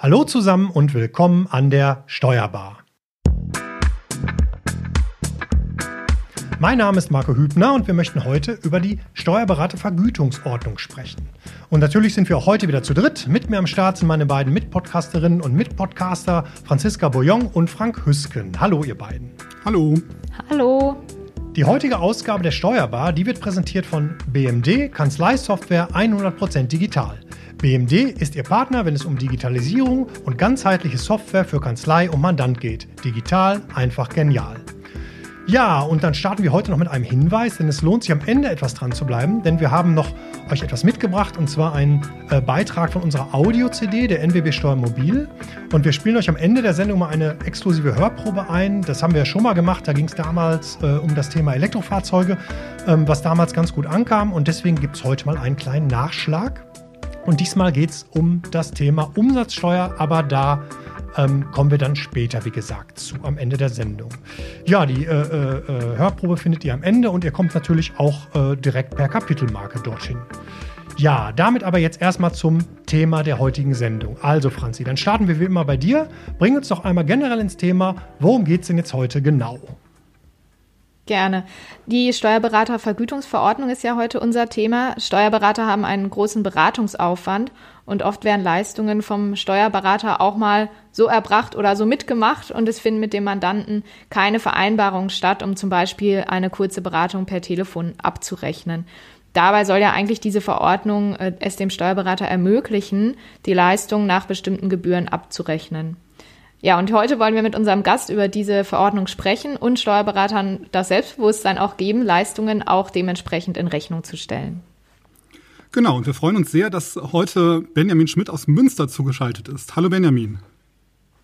Hallo zusammen und willkommen an der Steuerbar. Mein Name ist Marco Hübner und wir möchten heute über die Steuerberatervergütungsordnung sprechen. Und natürlich sind wir auch heute wieder zu dritt. Mit mir am Start sind meine beiden Mitpodcasterinnen und Mitpodcaster Franziska Boyong und Frank Hüsken. Hallo ihr beiden. Hallo. Hallo. Die heutige Ausgabe der Steuerbar, die wird präsentiert von BMD, Kanzleisoftware 100% digital. BMD ist Ihr Partner, wenn es um Digitalisierung und ganzheitliche Software für Kanzlei und Mandant geht. Digital, einfach genial. Ja, und dann starten wir heute noch mit einem Hinweis, denn es lohnt sich am Ende etwas dran zu bleiben, denn wir haben noch euch etwas mitgebracht und zwar einen äh, Beitrag von unserer Audio-CD der NWB Steuer Mobil. Und wir spielen euch am Ende der Sendung mal eine exklusive Hörprobe ein. Das haben wir ja schon mal gemacht. Da ging es damals äh, um das Thema Elektrofahrzeuge, ähm, was damals ganz gut ankam. Und deswegen gibt es heute mal einen kleinen Nachschlag. Und diesmal geht es um das Thema Umsatzsteuer, aber da ähm, kommen wir dann später, wie gesagt, zu am Ende der Sendung. Ja, die äh, äh, äh, Hörprobe findet ihr am Ende und ihr kommt natürlich auch äh, direkt per Kapitelmarke dorthin. Ja, damit aber jetzt erstmal zum Thema der heutigen Sendung. Also, Franzi, dann starten wir wie immer bei dir. Bring uns doch einmal generell ins Thema, worum geht es denn jetzt heute genau? Gerne. Die Steuerberatervergütungsverordnung ist ja heute unser Thema. Steuerberater haben einen großen Beratungsaufwand und oft werden Leistungen vom Steuerberater auch mal so erbracht oder so mitgemacht und es finden mit dem Mandanten keine Vereinbarungen statt, um zum Beispiel eine kurze Beratung per Telefon abzurechnen. Dabei soll ja eigentlich diese Verordnung äh, es dem Steuerberater ermöglichen, die Leistung nach bestimmten Gebühren abzurechnen. Ja, und heute wollen wir mit unserem Gast über diese Verordnung sprechen und Steuerberatern das Selbstbewusstsein auch geben, Leistungen auch dementsprechend in Rechnung zu stellen. Genau, und wir freuen uns sehr, dass heute Benjamin Schmidt aus Münster zugeschaltet ist. Hallo Benjamin.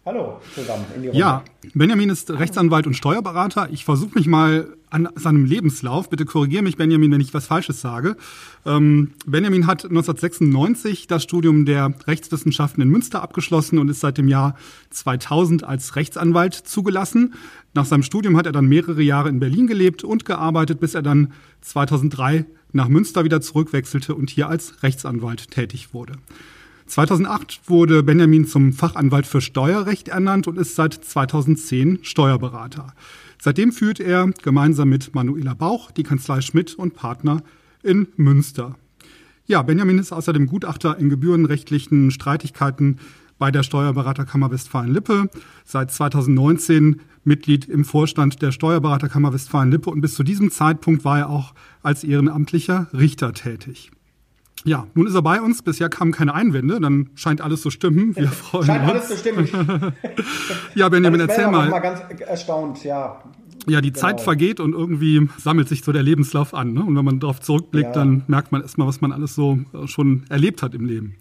Hallo zusammen in die Runde. Ja, Benjamin ist Rechtsanwalt und Steuerberater. Ich versuche mich mal an seinem Lebenslauf. Bitte korrigiere mich, Benjamin, wenn ich was Falsches sage. Ähm, Benjamin hat 1996 das Studium der Rechtswissenschaften in Münster abgeschlossen und ist seit dem Jahr 2000 als Rechtsanwalt zugelassen. Nach seinem Studium hat er dann mehrere Jahre in Berlin gelebt und gearbeitet, bis er dann 2003 nach Münster wieder zurückwechselte und hier als Rechtsanwalt tätig wurde. 2008 wurde Benjamin zum Fachanwalt für Steuerrecht ernannt und ist seit 2010 Steuerberater. Seitdem führt er gemeinsam mit Manuela Bauch die Kanzlei Schmidt und Partner in Münster. Ja, Benjamin ist außerdem Gutachter in gebührenrechtlichen Streitigkeiten bei der Steuerberaterkammer Westfalen-Lippe, seit 2019 Mitglied im Vorstand der Steuerberaterkammer Westfalen-Lippe und bis zu diesem Zeitpunkt war er auch als ehrenamtlicher Richter tätig. Ja, nun ist er bei uns. Bisher kamen keine Einwände. Dann scheint alles zu stimmen. Wir freuen scheint uns. alles zu stimmen. ja, Benjamin, erzähl mal. Ich bin mal ganz erstaunt, ja. Ja, die genau. Zeit vergeht und irgendwie sammelt sich so der Lebenslauf an. Ne? Und wenn man darauf zurückblickt, ja. dann merkt man erstmal, was man alles so äh, schon erlebt hat im Leben.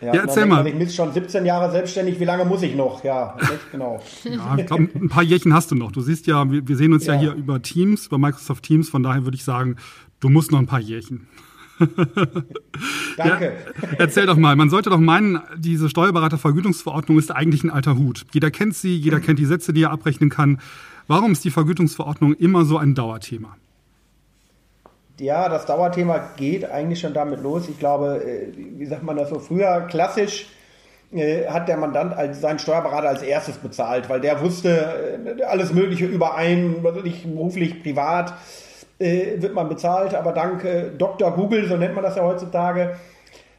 Ja, ja erzähl mal. Ich bin schon 17 Jahre selbstständig, wie lange muss ich noch? Ja, genau. ja, ich glaube, ein paar Jährchen hast du noch. Du siehst ja, wir, wir sehen uns ja. ja hier über Teams, über Microsoft Teams. Von daher würde ich sagen, du musst noch ein paar Jährchen. Danke. Ja, erzähl doch mal, man sollte doch meinen, diese Steuerberatervergütungsverordnung ist eigentlich ein alter Hut. Jeder kennt sie, jeder kennt die Sätze, die er abrechnen kann. Warum ist die Vergütungsverordnung immer so ein Dauerthema? Ja, das Dauerthema geht eigentlich schon damit los. Ich glaube, äh, wie sagt man das so, früher klassisch äh, hat der Mandant als, seinen Steuerberater als erstes bezahlt, weil der wusste äh, alles Mögliche über einen, nicht beruflich, privat äh, wird man bezahlt, aber dank äh, Dr. Google, so nennt man das ja heutzutage,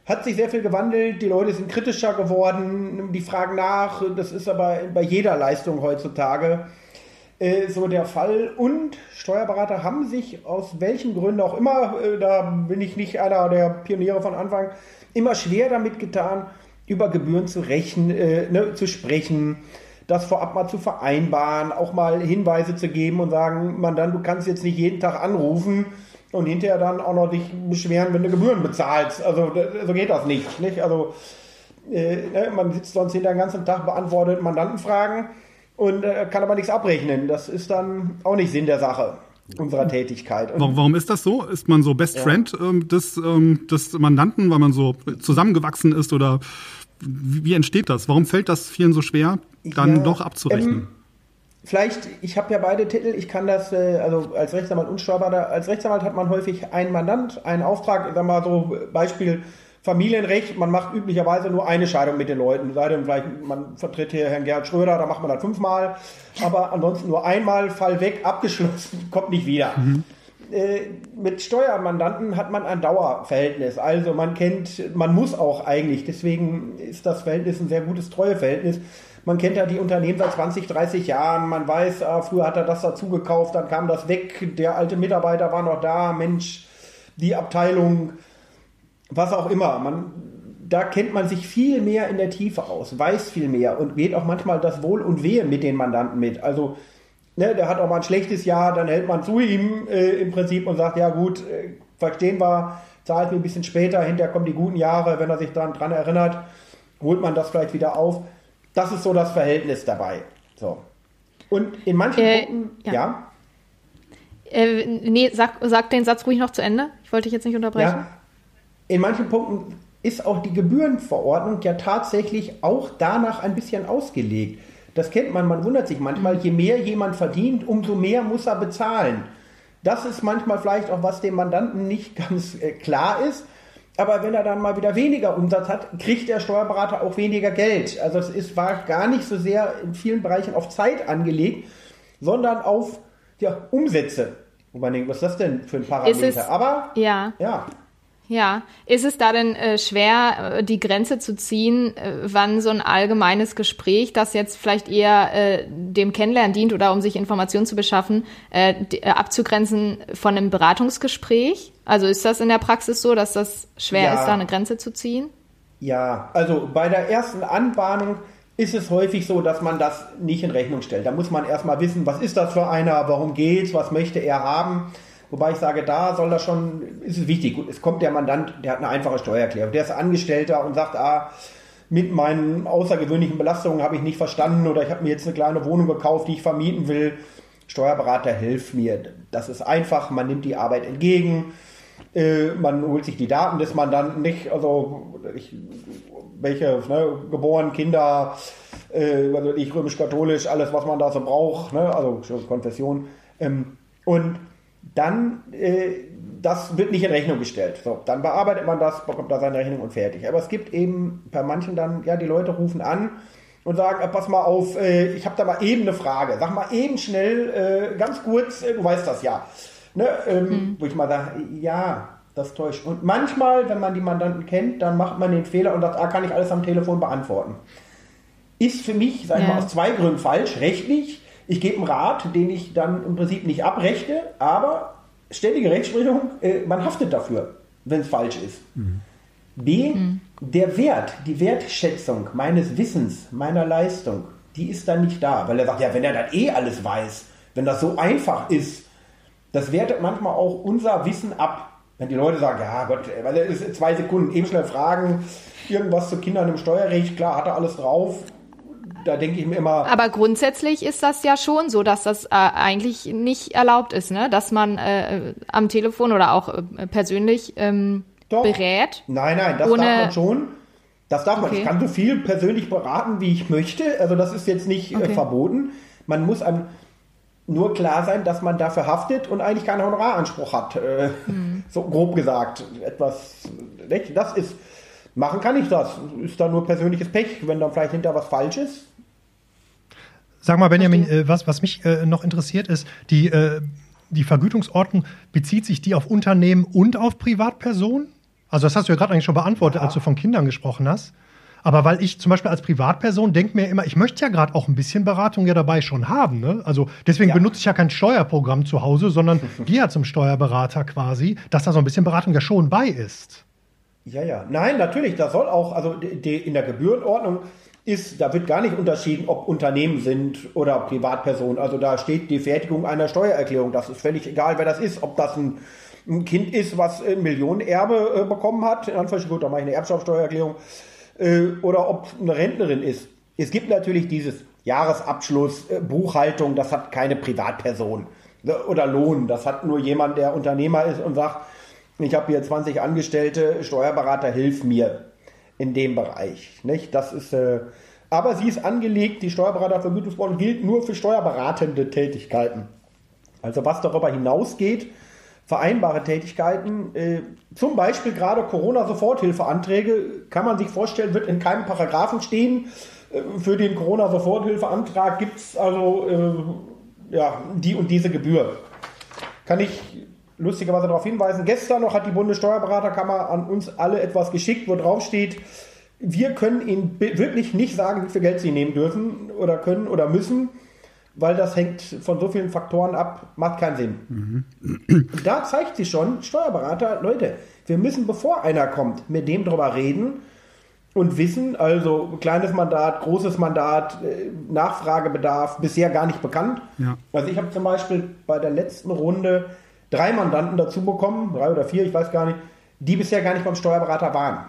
hat sich sehr viel gewandelt. Die Leute sind kritischer geworden, die fragen nach. Das ist aber bei jeder Leistung heutzutage äh, so der Fall. Und Steuerberater haben sich aus welchen Gründen auch immer, äh, da bin ich nicht einer der Pioniere von Anfang, immer schwer damit getan, über Gebühren zu rechnen, äh, ne, zu sprechen das vorab mal zu vereinbaren, auch mal Hinweise zu geben und sagen, man dann, du kannst jetzt nicht jeden Tag anrufen und hinterher dann auch noch dich beschweren, wenn du Gebühren bezahlst. Also so geht das nicht. nicht? Also äh, ne, man sitzt sonst hinter den ganzen Tag, beantwortet Mandantenfragen und äh, kann aber nichts abrechnen. Das ist dann auch nicht Sinn der Sache unserer Tätigkeit. Und Warum ist das so? Ist man so Best ja. Friend ähm, des, ähm, des Mandanten, weil man so zusammengewachsen ist oder wie, wie entsteht das? Warum fällt das vielen so schwer, dann ja, doch abzurechnen? Ähm, vielleicht, ich habe ja beide Titel, ich kann das, äh, also als Rechtsanwalt und Steuerberater, als Rechtsanwalt hat man häufig einen Mandant, einen Auftrag, ich sag mal so, Beispiel Familienrecht, man macht üblicherweise nur eine Scheidung mit den Leuten. Sei denn vielleicht, man vertritt hier Herrn Gerhard Schröder, da macht man das fünfmal. Aber ansonsten nur einmal, Fall weg, abgeschlossen, kommt nicht wieder. Mhm. Äh, mit Steuermandanten hat man ein Dauerverhältnis. Also man kennt, man muss auch eigentlich, deswegen ist das Verhältnis ein sehr gutes Treueverhältnis. Man kennt ja die Unternehmen seit 20, 30 Jahren. Man weiß, ah, früher hat er das dazu gekauft, dann kam das weg. Der alte Mitarbeiter war noch da. Mensch, die Abteilung was auch immer. Man, da kennt man sich viel mehr in der Tiefe aus, weiß viel mehr und geht auch manchmal das Wohl und Wehe mit den Mandanten mit. Also, ne, der hat auch mal ein schlechtes Jahr, dann hält man zu ihm äh, im Prinzip und sagt, ja gut, äh, verstehen wir, zahlt mir ein bisschen später, hinterher kommen die guten Jahre, wenn er sich dann dran erinnert, holt man das vielleicht wieder auf. Das ist so das Verhältnis dabei. So. Und in manchen äh, Punkten, ja. ja? Äh, nee, sag, sag den Satz ruhig noch zu Ende. Ich wollte dich jetzt nicht unterbrechen. Ja, in manchen Punkten ist auch die Gebührenverordnung ja tatsächlich auch danach ein bisschen ausgelegt. Das kennt man, man wundert sich manchmal, je mehr jemand verdient, umso mehr muss er bezahlen. Das ist manchmal vielleicht auch, was dem Mandanten nicht ganz äh, klar ist. Aber wenn er dann mal wieder weniger Umsatz hat, kriegt der Steuerberater auch weniger Geld. Also es ist, war gar nicht so sehr in vielen Bereichen auf Zeit angelegt, sondern auf ja, Umsätze. Wo man denkt, was ist das denn für ein Parameter? Es, Aber ja. ja. Ja, ist es da denn äh, schwer, äh, die Grenze zu ziehen, äh, wann so ein allgemeines Gespräch, das jetzt vielleicht eher äh, dem Kennenlernen dient oder um sich Informationen zu beschaffen, äh, äh, abzugrenzen von einem Beratungsgespräch? Also ist das in der Praxis so, dass das schwer ja. ist, da eine Grenze zu ziehen? Ja, also bei der ersten Anbahnung ist es häufig so, dass man das nicht in Rechnung stellt. Da muss man erstmal wissen, was ist das für einer, warum geht's, was möchte er haben. Wobei ich sage, da soll das schon, ist es wichtig. Es kommt der Mandant, der hat eine einfache Steuererklärung. Der ist Angestellter und sagt, ah, mit meinen außergewöhnlichen Belastungen habe ich nicht verstanden oder ich habe mir jetzt eine kleine Wohnung gekauft, die ich vermieten will. Steuerberater, hilf mir. Das ist einfach, man nimmt die Arbeit entgegen, äh, man holt sich die Daten des Mandanten nicht, also ich, welche, ne, geboren, Kinder, äh, also ich römisch-katholisch, alles, was man da so braucht, ne, also Konfession. Ähm, und dann äh, das wird nicht in Rechnung gestellt. So, dann bearbeitet man das, bekommt da seine Rechnung und fertig. Aber es gibt eben bei manchen dann, ja, die Leute rufen an und sagen, äh, pass mal auf, äh, ich habe da mal eben eine Frage. Sag mal eben schnell, äh, ganz kurz, äh, du weißt das ja. Ne? Ähm, mhm. Wo ich mal sage, ja, das täuscht. Und manchmal, wenn man die Mandanten kennt, dann macht man den Fehler und sagt, ah, kann ich alles am Telefon beantworten. Ist für mich, sag ich ja. mal, aus zwei Gründen falsch. Rechtlich ich gebe einen Rat, den ich dann im Prinzip nicht abrechte, aber ständige Rechtsprechung, äh, man haftet dafür, wenn es falsch ist. Mhm. B, mhm. der Wert, die Wertschätzung meines Wissens, meiner Leistung, die ist dann nicht da, weil er sagt, ja, wenn er dann eh alles weiß, wenn das so einfach ist, das wertet manchmal auch unser Wissen ab. Wenn die Leute sagen, ja Gott, weil es ist zwei Sekunden, eben schnell fragen, irgendwas zu Kindern im Steuerrecht, klar, hat er alles drauf, da denke ich mir immer. Aber grundsätzlich ist das ja schon so, dass das äh, eigentlich nicht erlaubt ist, ne? Dass man äh, am Telefon oder auch äh, persönlich ähm, Doch. berät. Nein, nein, das ohne... darf man schon. Das darf okay. man. Ich kann so viel persönlich beraten, wie ich möchte. Also das ist jetzt nicht äh, okay. verboten. Man muss einem nur klar sein, dass man dafür haftet und eigentlich keinen Honoraranspruch hat. Äh, mhm. So grob gesagt. Etwas, das ist, machen kann ich das. Ist da nur persönliches Pech, wenn dann vielleicht hinter was falsch ist. Sag mal, Benjamin, äh, was, was mich äh, noch interessiert ist, die, äh, die Vergütungsordnung, bezieht sich die auf Unternehmen und auf Privatpersonen? Also das hast du ja gerade eigentlich schon beantwortet, ja. als du von Kindern gesprochen hast. Aber weil ich zum Beispiel als Privatperson denke mir immer, ich möchte ja gerade auch ein bisschen Beratung ja dabei schon haben. Ne? Also deswegen ja. benutze ich ja kein Steuerprogramm zu Hause, sondern gehe ja zum Steuerberater quasi, dass da so ein bisschen Beratung ja schon bei ist. Ja, ja. Nein, natürlich, da soll auch, also die, in der Gebührenordnung ist, da wird gar nicht unterschieden, ob Unternehmen sind oder Privatpersonen. Also da steht die Fertigung einer Steuererklärung. Das ist völlig egal, wer das ist. Ob das ein, ein Kind ist, was ein Millionenerbe äh, bekommen hat, in Anführungsstrichen, gut, da mache ich eine Erbschaftssteuererklärung, äh, oder ob eine Rentnerin ist. Es gibt natürlich dieses Jahresabschluss, äh, Buchhaltung, das hat keine Privatperson. Ne, oder Lohn, das hat nur jemand, der Unternehmer ist und sagt, ich habe hier 20 Angestellte, Steuerberater, hilf mir in dem Bereich. Nicht? Das ist, äh, aber sie ist angelegt, die Steuerberatervergütungsordnung gilt nur für steuerberatende Tätigkeiten. Also was darüber hinausgeht, vereinbare Tätigkeiten. Äh, zum Beispiel gerade Corona-Soforthilfeanträge, kann man sich vorstellen, wird in keinem Paragraphen stehen. Äh, für den Corona-Soforthilfeantrag gibt es also äh, ja, die und diese Gebühr. Kann ich lustigerweise darauf hinweisen, gestern noch hat die Bundessteuerberaterkammer an uns alle etwas geschickt, wo drauf steht, wir können Ihnen wirklich nicht sagen, wie viel Geld Sie nehmen dürfen oder können oder müssen weil das hängt von so vielen Faktoren ab, macht keinen Sinn. Mhm. Da zeigt sich schon, Steuerberater, Leute, wir müssen, bevor einer kommt, mit dem drüber reden und wissen, also kleines Mandat, großes Mandat, äh, Nachfragebedarf, bisher gar nicht bekannt. Ja. Also ich habe zum Beispiel bei der letzten Runde drei Mandanten dazu bekommen, drei oder vier, ich weiß gar nicht, die bisher gar nicht beim Steuerberater waren.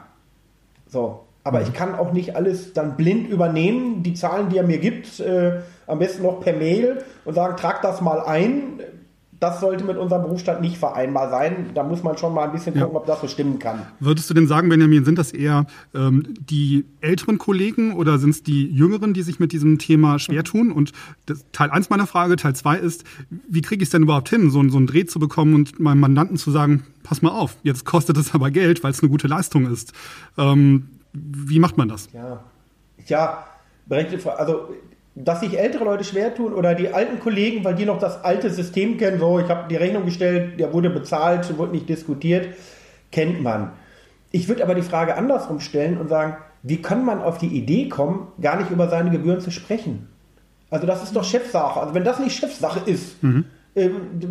So, aber mhm. ich kann auch nicht alles dann blind übernehmen, die Zahlen, die er mir gibt, äh, am besten noch per Mail und sagen, trag das mal ein. Das sollte mit unserem Berufsstand nicht vereinbar sein. Da muss man schon mal ein bisschen gucken, ja. ob das so stimmen kann. Würdest du denn sagen, Benjamin, sind das eher ähm, die älteren Kollegen oder sind es die Jüngeren, die sich mit diesem Thema schwer tun? Und das, Teil 1 meiner Frage, Teil 2 ist, wie kriege ich es denn überhaupt hin, so, so einen Dreh zu bekommen und meinem Mandanten zu sagen, pass mal auf, jetzt kostet es aber Geld, weil es eine gute Leistung ist. Ähm, wie macht man das? Ja, ja berechtigte Frage. Also, dass sich ältere Leute schwer tun oder die alten Kollegen, weil die noch das alte System kennen, so, ich habe die Rechnung gestellt, der wurde bezahlt, wurde nicht diskutiert, kennt man. Ich würde aber die Frage andersrum stellen und sagen, wie kann man auf die Idee kommen, gar nicht über seine Gebühren zu sprechen? Also das ist doch Chefsache. Also wenn das nicht Chefsache ist, mhm. äh,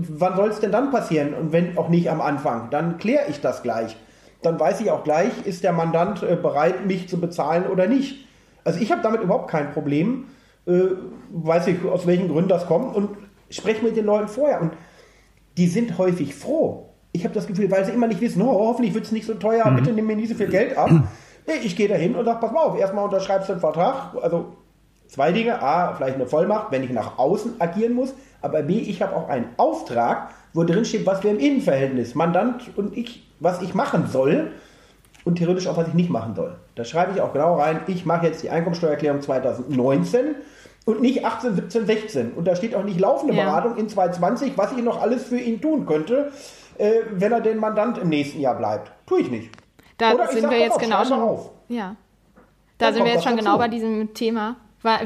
wann soll es denn dann passieren? Und wenn auch nicht am Anfang, dann kläre ich das gleich dann weiß ich auch gleich, ist der Mandant äh, bereit, mich zu bezahlen oder nicht. Also ich habe damit überhaupt kein Problem, äh, weiß ich, aus welchen Gründen das kommt und spreche mit den Leuten vorher. Und die sind häufig froh. Ich habe das Gefühl, weil sie immer nicht wissen, oh, hoffentlich wird es nicht so teuer, mhm. bitte nimm mir nicht so viel Geld ab. Ich gehe da hin und sage, pass mal auf, erstmal unterschreibst du einen Vertrag. Also zwei Dinge. A, vielleicht eine Vollmacht, wenn ich nach außen agieren muss. Aber B, ich habe auch einen Auftrag, wo drin steht, was wir im Innenverhältnis, Mandant und ich was ich machen soll und theoretisch auch, was ich nicht machen soll. Da schreibe ich auch genau rein, ich mache jetzt die Einkommensteuererklärung 2019 und nicht 18, 17, 16. Und da steht auch nicht laufende ja. Beratung in 2020, was ich noch alles für ihn tun könnte, äh, wenn er den Mandant im nächsten Jahr bleibt. Tue ich nicht. Da Oder sind wir jetzt genau schon. Auf. Ja. Da Dann sind wir jetzt schon genau bei diesem Thema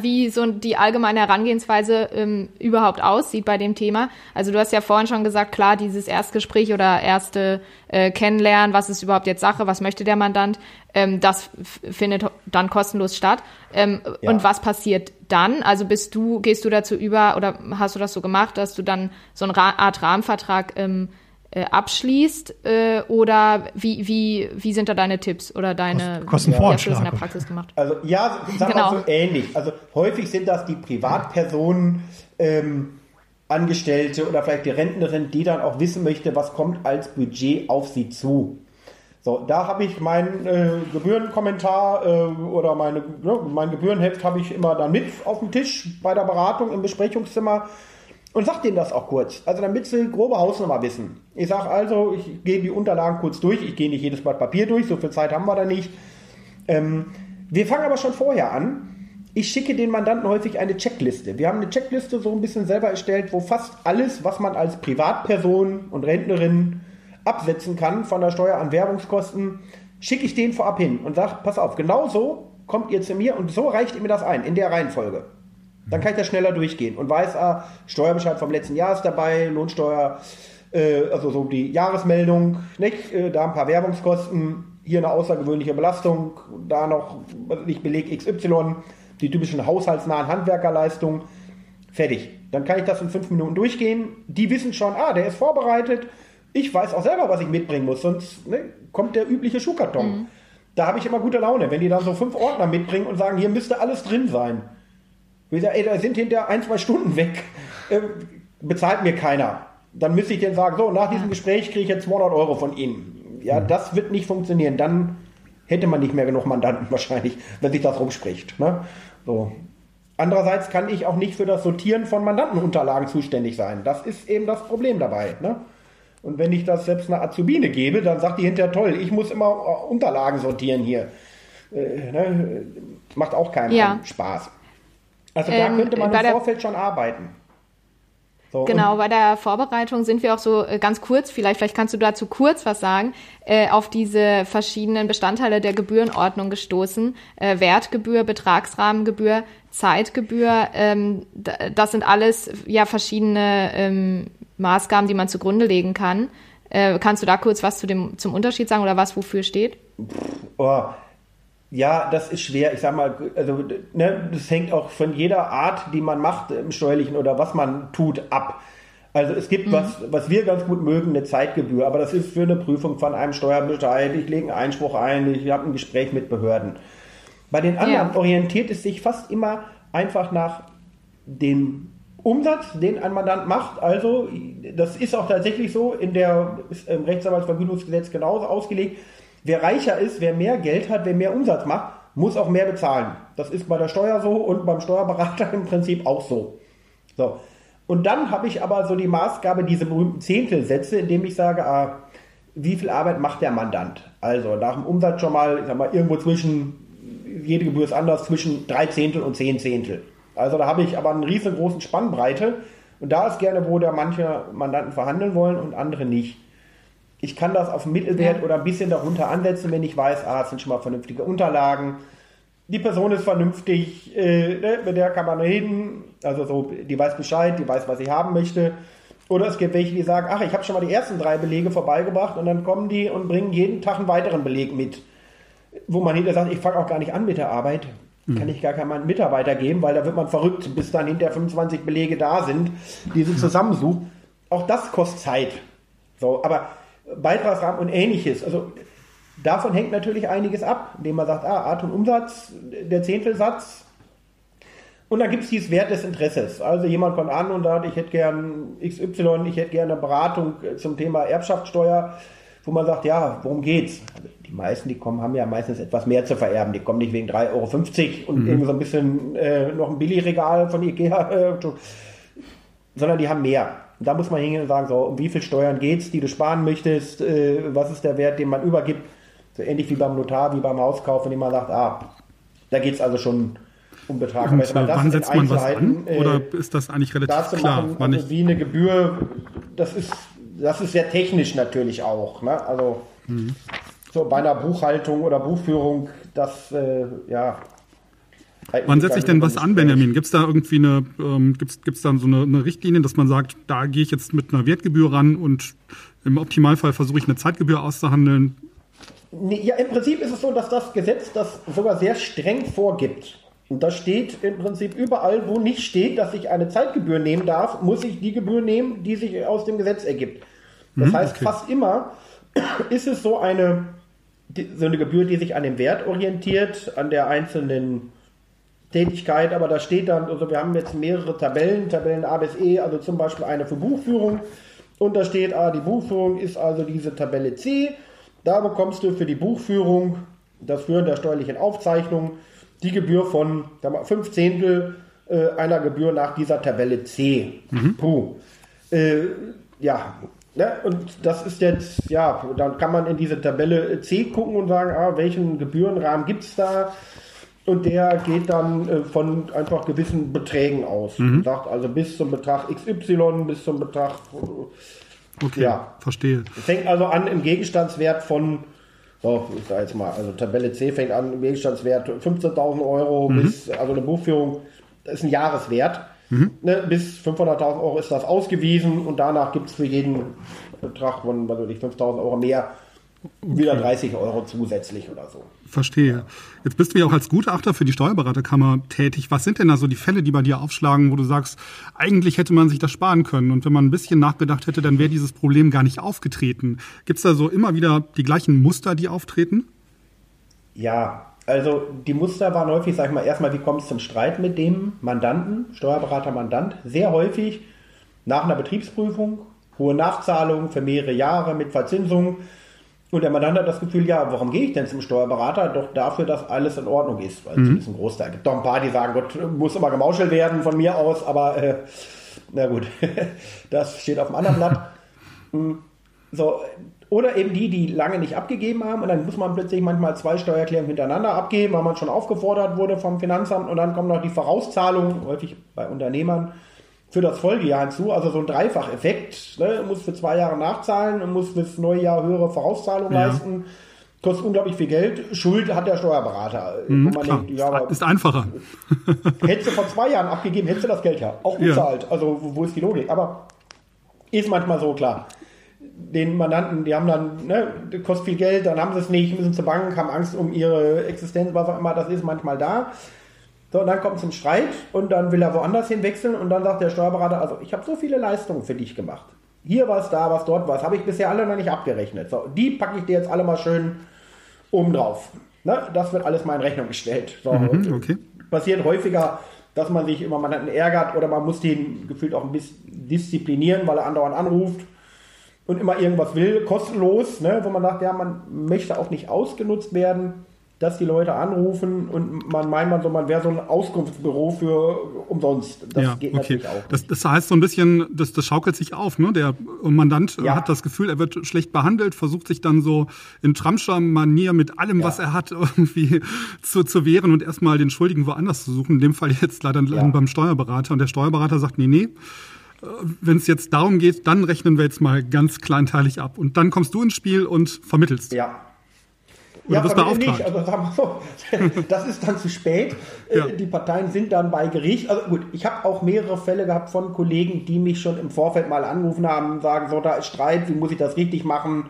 wie so die allgemeine Herangehensweise ähm, überhaupt aussieht bei dem Thema. Also du hast ja vorhin schon gesagt, klar, dieses Erstgespräch oder erste äh, Kennenlernen, was ist überhaupt jetzt Sache, was möchte der Mandant, ähm, das findet dann kostenlos statt. Ähm, ja. Und was passiert dann? Also bist du, gehst du dazu über oder hast du das so gemacht, dass du dann so eine Art Rahmenvertrag ähm, äh, abschließt äh, oder wie, wie, wie sind da deine Tipps oder deine Kostenvoranschlag in der Praxis gemacht? Also ja, sagen genau. wir so ähnlich. Also häufig sind das die Privatpersonen, ähm, Angestellte oder vielleicht die Rentnerin, die dann auch wissen möchte, was kommt als Budget auf sie zu. So, da habe ich meinen äh, Gebührenkommentar äh, oder meine, mein Gebührenheft habe ich immer dann mit auf dem Tisch bei der Beratung im Besprechungszimmer und sag denen das auch kurz. Also damit sie grobe Hausnummer wissen. Ich sage also, ich gehe die Unterlagen kurz durch. Ich gehe nicht jedes Blatt Papier durch, so viel Zeit haben wir da nicht. Ähm, wir fangen aber schon vorher an. Ich schicke den Mandanten häufig eine Checkliste. Wir haben eine Checkliste so ein bisschen selber erstellt, wo fast alles, was man als Privatperson und Rentnerin absetzen kann von der Steuer an Werbungskosten, schicke ich den vorab hin und sage, pass auf, genau so kommt ihr zu mir und so reicht ihr mir das ein, in der Reihenfolge. Dann kann ich das schneller durchgehen und weiß, ah, Steuerbescheid vom letzten Jahr ist dabei, Lohnsteuer, äh, also so die Jahresmeldung, nicht? Äh, da ein paar Werbungskosten, hier eine außergewöhnliche Belastung, da noch nicht Beleg XY, die typischen haushaltsnahen Handwerkerleistungen. Fertig. Dann kann ich das in fünf Minuten durchgehen. Die wissen schon, ah, der ist vorbereitet. Ich weiß auch selber, was ich mitbringen muss, sonst ne, kommt der übliche Schuhkarton. Mhm. Da habe ich immer gute Laune, wenn die dann so fünf Ordner mitbringen und sagen, hier müsste alles drin sein. Ich sage, ey, da sind hinter ein, zwei Stunden weg. Äh, bezahlt mir keiner. Dann müsste ich denen sagen, so, nach diesem Gespräch kriege ich jetzt 200 Euro von Ihnen. Ja, mhm. das wird nicht funktionieren. Dann hätte man nicht mehr genug Mandanten wahrscheinlich, wenn sich das rumspricht. Ne? So. Andererseits kann ich auch nicht für das Sortieren von Mandantenunterlagen zuständig sein. Das ist eben das Problem dabei. Ne? Und wenn ich das selbst einer Azubine gebe, dann sagt die hinterher, toll, ich muss immer äh, Unterlagen sortieren hier. Äh, ne? Macht auch keinen ja. Spaß. Also da ähm, könnte man im Vorfeld schon arbeiten. So, genau, bei der Vorbereitung sind wir auch so äh, ganz kurz, vielleicht, vielleicht kannst du dazu kurz was sagen, äh, auf diese verschiedenen Bestandteile der Gebührenordnung gestoßen. Äh, Wertgebühr, Betragsrahmengebühr, Zeitgebühr, ähm, das sind alles ja verschiedene ähm, Maßgaben, die man zugrunde legen kann. Äh, kannst du da kurz was zu dem, zum Unterschied sagen oder was wofür steht? Oh, ja, das ist schwer. Ich sag mal, also ne, das hängt auch von jeder Art, die man macht im Steuerlichen oder was man tut, ab. Also es gibt mhm. was, was wir ganz gut mögen, eine Zeitgebühr, aber das ist für eine Prüfung von einem Steuerbescheid. Ich lege einen Einspruch ein, ich habe ein Gespräch mit Behörden. Bei den anderen ja. orientiert es sich fast immer einfach nach dem Umsatz, den ein Mandant macht. Also das ist auch tatsächlich so in der im Rechtsanwaltsvergütungsgesetz genauso ausgelegt Wer reicher ist, wer mehr Geld hat, wer mehr Umsatz macht, muss auch mehr bezahlen. Das ist bei der Steuer so und beim Steuerberater im Prinzip auch so. So. Und dann habe ich aber so die Maßgabe, diese berühmten Zehntelsätze, indem ich sage, ah, wie viel Arbeit macht der Mandant? Also nach dem Umsatz schon mal, ich sag mal, irgendwo zwischen, jede Gebühr ist anders, zwischen drei Zehntel und zehn Zehntel. Also da habe ich aber einen riesengroßen Spannbreite und da ist gerne, wo da manche Mandanten verhandeln wollen und andere nicht. Ich kann das auf Mittelwert ja. oder ein bisschen darunter ansetzen, wenn ich weiß, ah, es sind schon mal vernünftige Unterlagen. Die Person ist vernünftig, äh, ne, mit der kann man reden. Also so, die weiß Bescheid, die weiß, was sie haben möchte. Oder es gibt welche, die sagen, ach, ich habe schon mal die ersten drei Belege vorbeigebracht und dann kommen die und bringen jeden Tag einen weiteren Beleg mit. Wo man hinterher sagt, ich fange auch gar nicht an mit der Arbeit. Mhm. Kann ich gar keinen Mitarbeiter geben, weil da wird man verrückt, bis dann hinter 25 Belege da sind, die sie zusammensucht. Auch das kostet Zeit. So, aber Beitragsrahmen und ähnliches. Also davon hängt natürlich einiges ab, indem man sagt, ah, Art und Umsatz, der Zehntelsatz. Und dann gibt es dieses Wert des Interesses. Also jemand kommt an und sagt, ich hätte gern XY, ich hätte gerne eine Beratung zum Thema Erbschaftssteuer, wo man sagt, ja, worum geht's? Also die meisten, die kommen, haben ja meistens etwas mehr zu vererben. Die kommen nicht wegen 3,50 Euro und mhm. irgendwie so ein bisschen äh, noch ein Billigregal von Ikea, äh, sondern die haben mehr. Da muss man hingehen und sagen, so, um wie viel Steuern geht es, die du sparen möchtest, äh, was ist der Wert, den man übergibt. So ähnlich wie beim Notar, wie beim Hauskauf, wenn jemand sagt, ah, da geht es also schon um Betrag. Und, Aber wann setzt man was an? Äh, Oder ist das eigentlich relativ klar? Machen, also wie eine Gebühr, das ist, das ist sehr technisch natürlich auch. Ne? Also mhm. so bei einer Buchhaltung oder Buchführung, das, äh, ja, Wann setze ich denn was an, Benjamin? Gibt es da irgendwie eine, ähm, gibt's, gibt's da so eine, eine, Richtlinie, dass man sagt, da gehe ich jetzt mit einer Wertgebühr ran und im Optimalfall versuche ich eine Zeitgebühr auszuhandeln? Ja, im Prinzip ist es so, dass das Gesetz das sogar sehr streng vorgibt. Und da steht im Prinzip überall, wo nicht steht, dass ich eine Zeitgebühr nehmen darf, muss ich die Gebühr nehmen, die sich aus dem Gesetz ergibt. Das hm, heißt, okay. fast immer ist es so eine, so eine Gebühr, die sich an dem Wert orientiert, an der einzelnen Tätigkeit, aber da steht dann, also wir haben jetzt mehrere Tabellen, Tabellen A bis E, also zum Beispiel eine für Buchführung und da steht, ah, die Buchführung ist also diese Tabelle C, da bekommst du für die Buchführung, das Führen der steuerlichen Aufzeichnung, die Gebühr von 5 Zehntel äh, einer Gebühr nach dieser Tabelle C. Mhm. Puh. Äh, ja, ne? und das ist jetzt, ja, dann kann man in diese Tabelle C gucken und sagen, ah, welchen Gebührenrahmen gibt es da? Und der geht dann äh, von einfach gewissen Beträgen aus. Mhm. Sagt also bis zum Betrag XY, bis zum Betrag. Äh, okay, ja. verstehe. Fängt also an im Gegenstandswert von, so, ich sag jetzt mal, also Tabelle C fängt an im Gegenstandswert 15.000 Euro mhm. bis, also eine Buchführung, das ist ein Jahreswert. Mhm. Ne, bis 500.000 Euro ist das ausgewiesen und danach gibt es für jeden Betrag von, weiß ich, 5.000 Euro mehr. Wieder 30 Euro zusätzlich oder so. Verstehe. Jetzt bist du ja auch als Gutachter für die Steuerberaterkammer tätig. Was sind denn da so die Fälle, die bei dir aufschlagen, wo du sagst, eigentlich hätte man sich das sparen können und wenn man ein bisschen nachgedacht hätte, dann wäre dieses Problem gar nicht aufgetreten. Gibt es da so immer wieder die gleichen Muster, die auftreten? Ja, also die Muster waren häufig, sag ich mal, erstmal, wie kommt es zum Streit mit dem Mandanten, Steuerberater-Mandant? Sehr häufig nach einer Betriebsprüfung, hohe Nachzahlungen für mehrere Jahre mit Verzinsung und der Mandant hat das Gefühl, ja, warum gehe ich denn zum Steuerberater? Doch dafür, dass alles in Ordnung ist. Weil mhm. es ist ein Großteil. Gibt doch ein paar, die sagen, Gott, muss immer gemauschelt werden von mir aus, aber äh, na gut, das steht auf dem anderen Blatt. Hm, so, oder eben die, die lange nicht abgegeben haben und dann muss man plötzlich manchmal zwei Steuererklärungen hintereinander abgeben, weil man schon aufgefordert wurde vom Finanzamt und dann kommt noch die Vorauszahlung, häufig bei Unternehmern, für das Folgejahr hinzu, also so ein Dreifacheffekt. Ne? Muss für zwei Jahre nachzahlen muss fürs neue Jahr höhere Vorauszahlung ja. leisten. Kostet unglaublich viel Geld. Schuld hat der Steuerberater. Mhm, denkt, ja, ist einfacher. hättest du vor zwei Jahren abgegeben, hättest du das Geld ja auch bezahlt. Ja. Also wo, wo ist die Logik? Aber ist manchmal so klar. Den Mandanten, die haben dann, ne, kostet viel Geld, dann haben sie es nicht, müssen zur Bank, haben Angst um ihre Existenz, was auch immer, das ist manchmal da. So, und dann kommt es zum Streit und dann will er woanders hinwechseln und dann sagt der Steuerberater, also ich habe so viele Leistungen für dich gemacht. Hier was, da was, dort was, habe ich bisher alle noch nicht abgerechnet. So, die packe ich dir jetzt alle mal schön oben drauf. Ne? Das wird alles mal in Rechnung gestellt. So, mhm, okay. Passiert häufiger, dass man sich immer Mandanten ärgert oder man muss den gefühlt auch ein bisschen disziplinieren, weil er andauernd anruft und immer irgendwas will, kostenlos, ne? wo man sagt, ja, man möchte auch nicht ausgenutzt werden dass die Leute anrufen und man meint, man, so, man wäre so ein Auskunftsbüro für umsonst. Das ja, geht okay. natürlich auch. Das, das, heißt so ein bisschen, das, das schaukelt sich auf. Ne? Der Mandant ja. hat das Gefühl, er wird schlecht behandelt, versucht sich dann so in Tramscher-Manier mit allem, ja. was er hat, irgendwie zu, zu wehren und erstmal den Schuldigen woanders zu suchen. In dem Fall jetzt leider beim Steuerberater. Und der Steuerberater sagt, nee, nee äh, wenn es jetzt darum geht, dann rechnen wir jetzt mal ganz kleinteilig ab. Und dann kommst du ins Spiel und vermittelst. Ja, oder ja, bist beauftragt. nicht. Also sagen wir so, das ist dann zu spät. Ja. Äh, die Parteien sind dann bei Gericht. Also gut, ich habe auch mehrere Fälle gehabt von Kollegen, die mich schon im Vorfeld mal angerufen haben, sagen, so, da ist Streit, wie muss ich das richtig machen?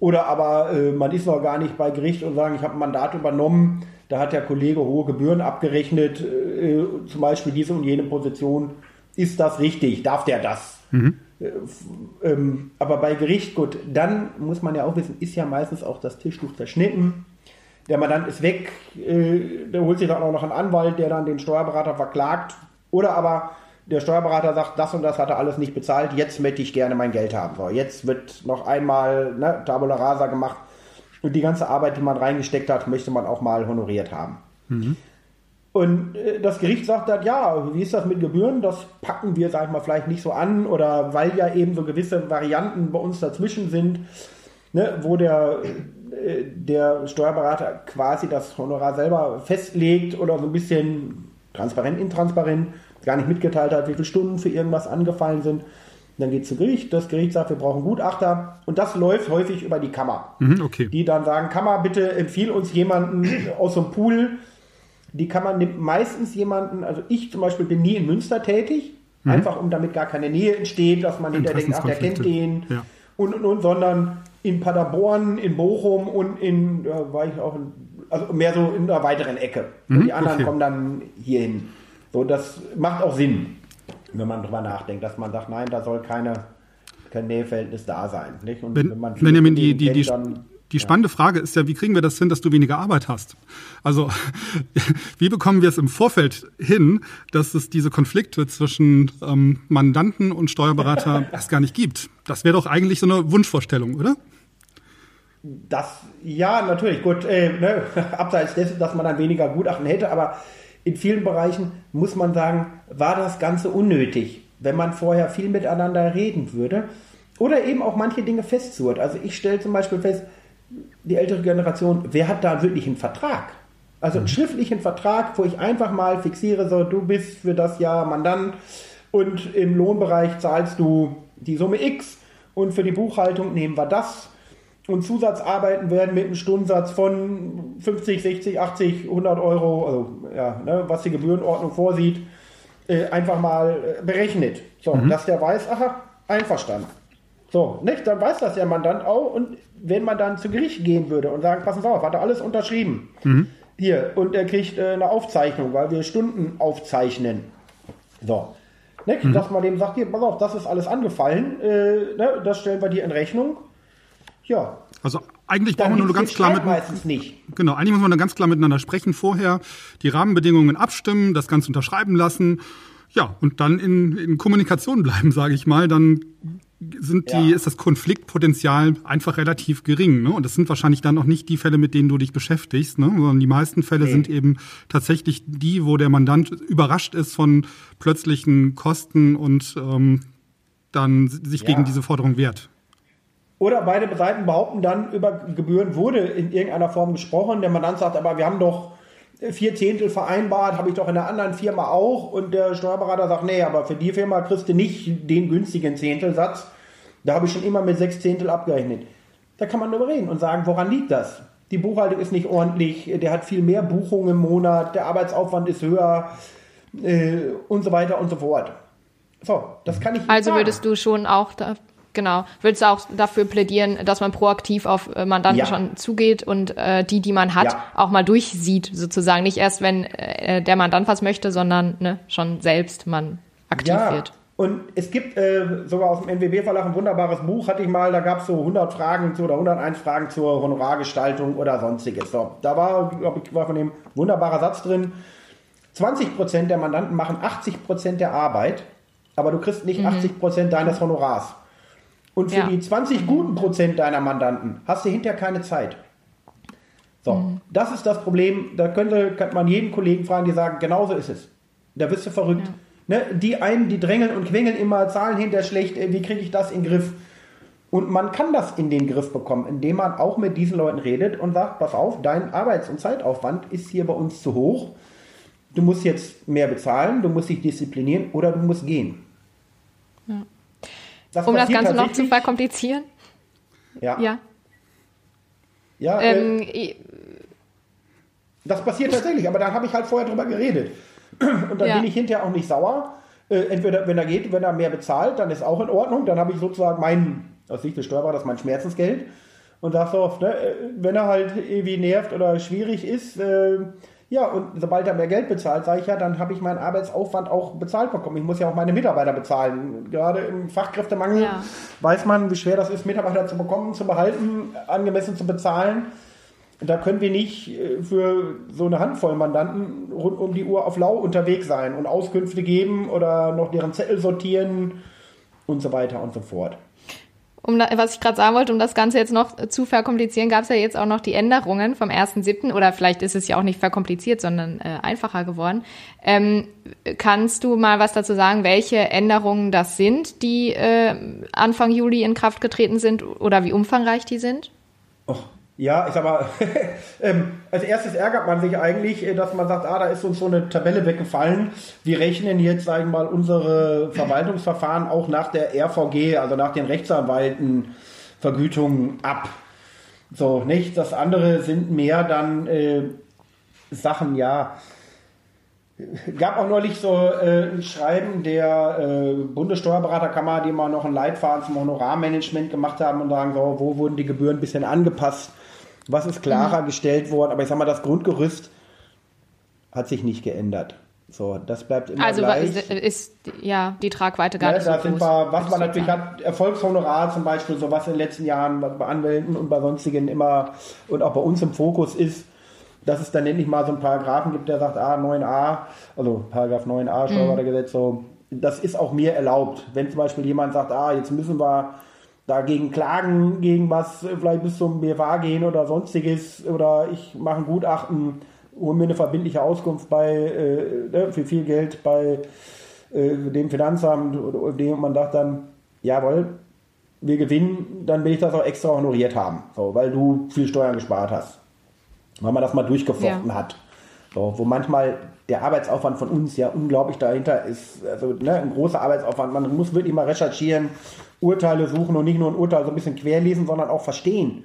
Oder aber äh, man ist noch gar nicht bei Gericht und sagen, ich habe ein Mandat übernommen, da hat der Kollege hohe Gebühren abgerechnet, äh, zum Beispiel diese und jene Position. Ist das richtig? Darf der das? Mhm. Äh, ähm, aber bei Gericht, gut, dann muss man ja auch wissen, ist ja meistens auch das Tischtuch zerschnitten. Der Mandant ist weg, äh, der holt sich dann auch noch einen Anwalt, der dann den Steuerberater verklagt. Oder aber der Steuerberater sagt, das und das hat er alles nicht bezahlt, jetzt möchte ich gerne mein Geld haben. So, jetzt wird noch einmal ne, Tabula Rasa gemacht und die ganze Arbeit, die man reingesteckt hat, möchte man auch mal honoriert haben. Mhm. Und äh, das Gericht sagt dann, ja, wie ist das mit Gebühren? Das packen wir, sag ich mal, vielleicht nicht so an oder weil ja eben so gewisse Varianten bei uns dazwischen sind, ne, wo der, äh, der Steuerberater quasi das Honorar selber festlegt oder so ein bisschen transparent, intransparent, gar nicht mitgeteilt hat, wie viele Stunden für irgendwas angefallen sind. Dann geht es zu Gericht, das Gericht sagt, wir brauchen Gutachter und das läuft häufig über die Kammer. Mhm, okay. Die dann sagen, Kammer, bitte empfiehl uns jemanden aus einem Pool, die kann man nimmt meistens jemanden, also ich zum Beispiel bin nie in Münster tätig, mhm. einfach um damit gar keine Nähe entsteht, dass man hinterher denkt, ach, der kennt den ja. und, und, und, sondern in Paderborn, in Bochum und in, ja, war ich auch in, also mehr so in einer weiteren Ecke. Mhm, die anderen okay. kommen dann hierhin. So, das macht auch Sinn, wenn man drüber nachdenkt, dass man sagt, nein, da soll keine, kein Näheverhältnis da sein. Nicht? Und wenn, wenn man Benjamin, die, die, kennt, die, die spannende Frage ist ja, wie kriegen wir das hin, dass du weniger Arbeit hast? Also, wie bekommen wir es im Vorfeld hin, dass es diese Konflikte zwischen ähm, Mandanten und Steuerberater erst gar nicht gibt? Das wäre doch eigentlich so eine Wunschvorstellung, oder? Das, ja, natürlich. Gut, äh, ne, abseits dessen, dass man dann weniger Gutachten hätte, aber in vielen Bereichen muss man sagen, war das Ganze unnötig, wenn man vorher viel miteinander reden würde oder eben auch manche Dinge festzurrt. Also ich stelle zum Beispiel fest, die ältere Generation, wer hat da wirklich einen Vertrag? Also einen mhm. schriftlichen Vertrag, wo ich einfach mal fixiere, so du bist für das Jahr Mandant und im Lohnbereich zahlst du die Summe X und für die Buchhaltung nehmen wir das. Und Zusatzarbeiten werden mit einem Stundensatz von 50, 60, 80, 100 Euro, also ja, ne, was die Gebührenordnung vorsieht, äh, einfach mal äh, berechnet. So, mhm. dass der weiß, aha, einverstanden. So, nicht? Dann weiß das der Mandant auch und wenn man dann zu Gericht gehen würde und sagen, passen Sie auf, hat er alles unterschrieben. Mhm. Hier, und er kriegt äh, eine Aufzeichnung, weil wir Stunden aufzeichnen. So. Ne? Mhm. Dass man dem sagt, hier, pass auf, das ist alles angefallen, äh, ne? das stellen wir dir in Rechnung. Ja. Also eigentlich brauchen wir nur ganz klar mit meistens nicht. Genau, eigentlich muss man dann ganz klar miteinander sprechen vorher, die Rahmenbedingungen abstimmen, das Ganze unterschreiben lassen. Ja, und dann in, in Kommunikation bleiben, sage ich mal. Dann sind die, ja. ist das Konfliktpotenzial einfach relativ gering. Ne? Und das sind wahrscheinlich dann auch nicht die Fälle, mit denen du dich beschäftigst, ne? sondern die meisten Fälle nee. sind eben tatsächlich die, wo der Mandant überrascht ist von plötzlichen Kosten und ähm, dann sich ja. gegen diese Forderung wehrt. Oder beide Seiten behaupten dann, über Gebühren wurde in irgendeiner Form gesprochen. Der Mandant sagt aber, wir haben doch vier Zehntel vereinbart, habe ich doch in der anderen Firma auch. Und der Steuerberater sagt, nee, aber für die Firma kriegst du nicht den günstigen Zehntelsatz. Da habe ich schon immer mit sechs Zehntel abgerechnet. Da kann man darüber reden und sagen, woran liegt das? Die Buchhaltung ist nicht ordentlich, der hat viel mehr Buchungen im Monat, der Arbeitsaufwand ist höher äh, und so weiter und so fort. So, das kann ich. Also sagen. würdest du schon auch da, genau, würdest du auch dafür plädieren, dass man proaktiv auf äh, Mandanten ja. schon zugeht und äh, die, die man hat, ja. auch mal durchsieht, sozusagen. Nicht erst, wenn äh, der Mandant was möchte, sondern ne, schon selbst man aktiv ja. wird. Und es gibt äh, sogar aus dem NWB-Verlag ein wunderbares Buch, hatte ich mal, da gab es so 100 Fragen zu, oder 101 Fragen zur Honorargestaltung oder sonstiges. So, da war, glaube ich, war von dem wunderbarer Satz drin, 20% der Mandanten machen 80% der Arbeit, aber du kriegst nicht mhm. 80% deines Honorars. Und für ja. die 20 guten Prozent deiner Mandanten hast du hinterher keine Zeit. So, mhm. das ist das Problem. Da könnte, könnte man jeden Kollegen fragen, die sagen, genauso ist es. Da bist du verrückt. Ja. Ne, die einen, die drängeln und quengeln immer, zahlen hinter schlecht, äh, wie kriege ich das in den Griff? Und man kann das in den Griff bekommen, indem man auch mit diesen Leuten redet und sagt, pass auf, dein Arbeits- und Zeitaufwand ist hier bei uns zu hoch. Du musst jetzt mehr bezahlen, du musst dich disziplinieren oder du musst gehen. Ja. Das um das Ganze noch zu verkomplizieren? Ja. Ja. ja ähm, äh, das passiert tatsächlich, aber dann habe ich halt vorher drüber geredet. Und dann ja. bin ich hinterher auch nicht sauer. Äh, entweder, wenn er geht, wenn er mehr bezahlt, dann ist auch in Ordnung. Dann habe ich sozusagen mein, aus Sicht des Steuerberaters, mein Schmerzensgeld. Und sage so, ne, äh, wenn er halt irgendwie nervt oder schwierig ist, äh, ja, und sobald er mehr Geld bezahlt, sage ich ja, dann habe ich meinen Arbeitsaufwand auch bezahlt bekommen. Ich muss ja auch meine Mitarbeiter bezahlen. Gerade im Fachkräftemangel ja. weiß man, wie schwer das ist, Mitarbeiter zu bekommen, zu behalten, angemessen zu bezahlen da können wir nicht äh, für so eine Handvoll Mandanten rund um die Uhr auf Lau unterwegs sein und Auskünfte geben oder noch deren Zettel sortieren und so weiter und so fort. Um da, was ich gerade sagen wollte, um das Ganze jetzt noch zu verkomplizieren, gab es ja jetzt auch noch die Änderungen vom 1.7. oder vielleicht ist es ja auch nicht verkompliziert, sondern äh, einfacher geworden. Ähm, kannst du mal was dazu sagen, welche Änderungen das sind, die äh, Anfang Juli in Kraft getreten sind oder wie umfangreich die sind? Och, ja, ich sag mal, ähm, als erstes ärgert man sich eigentlich, äh, dass man sagt, ah, da ist uns so eine Tabelle weggefallen. Wir rechnen jetzt, sagen wir mal, unsere Verwaltungsverfahren auch nach der RVG, also nach den Rechtsanwaltenvergütungen ab. So, nicht? Das andere sind mehr dann äh, Sachen, ja, gab auch neulich so äh, ein Schreiben der äh, Bundessteuerberaterkammer, die mal noch einen Leitfaden zum Honorarmanagement gemacht haben und sagen, so, wo wurden die Gebühren ein bisschen angepasst, was ist klarer mhm. gestellt worden, aber ich sag mal, das Grundgerüst hat sich nicht geändert. So, das bleibt immer also gleich. Also ist ja die Tragweite gar ja, nicht da so groß. Wir, was man natürlich hat, Erfolgshonorar zum Beispiel, so was in den letzten Jahren bei Anwälten und bei sonstigen immer und auch bei uns im Fokus ist, dass es dann endlich mal so einen Paragraphen gibt, der sagt, ah, 9a, also Paragraph 9a Steuergesetz, mhm. so, das ist auch mir erlaubt. Wenn zum Beispiel jemand sagt, ah, jetzt müssen wir dagegen klagen, gegen was vielleicht bis zum BFA gehen oder sonstiges, oder ich mache ein Gutachten, hole mir eine verbindliche Auskunft bei, äh, ne, für viel Geld bei äh, dem Finanzamt oder dem man sagt dann, jawohl, wir gewinnen, dann will ich das auch extra honoriert haben, so, weil du viel Steuern gespart hast weil man das mal durchgefochten ja. hat. So, wo manchmal der Arbeitsaufwand von uns ja unglaublich dahinter ist. Also ne, ein großer Arbeitsaufwand. Man muss wirklich mal recherchieren, Urteile suchen und nicht nur ein Urteil so ein bisschen querlesen, sondern auch verstehen.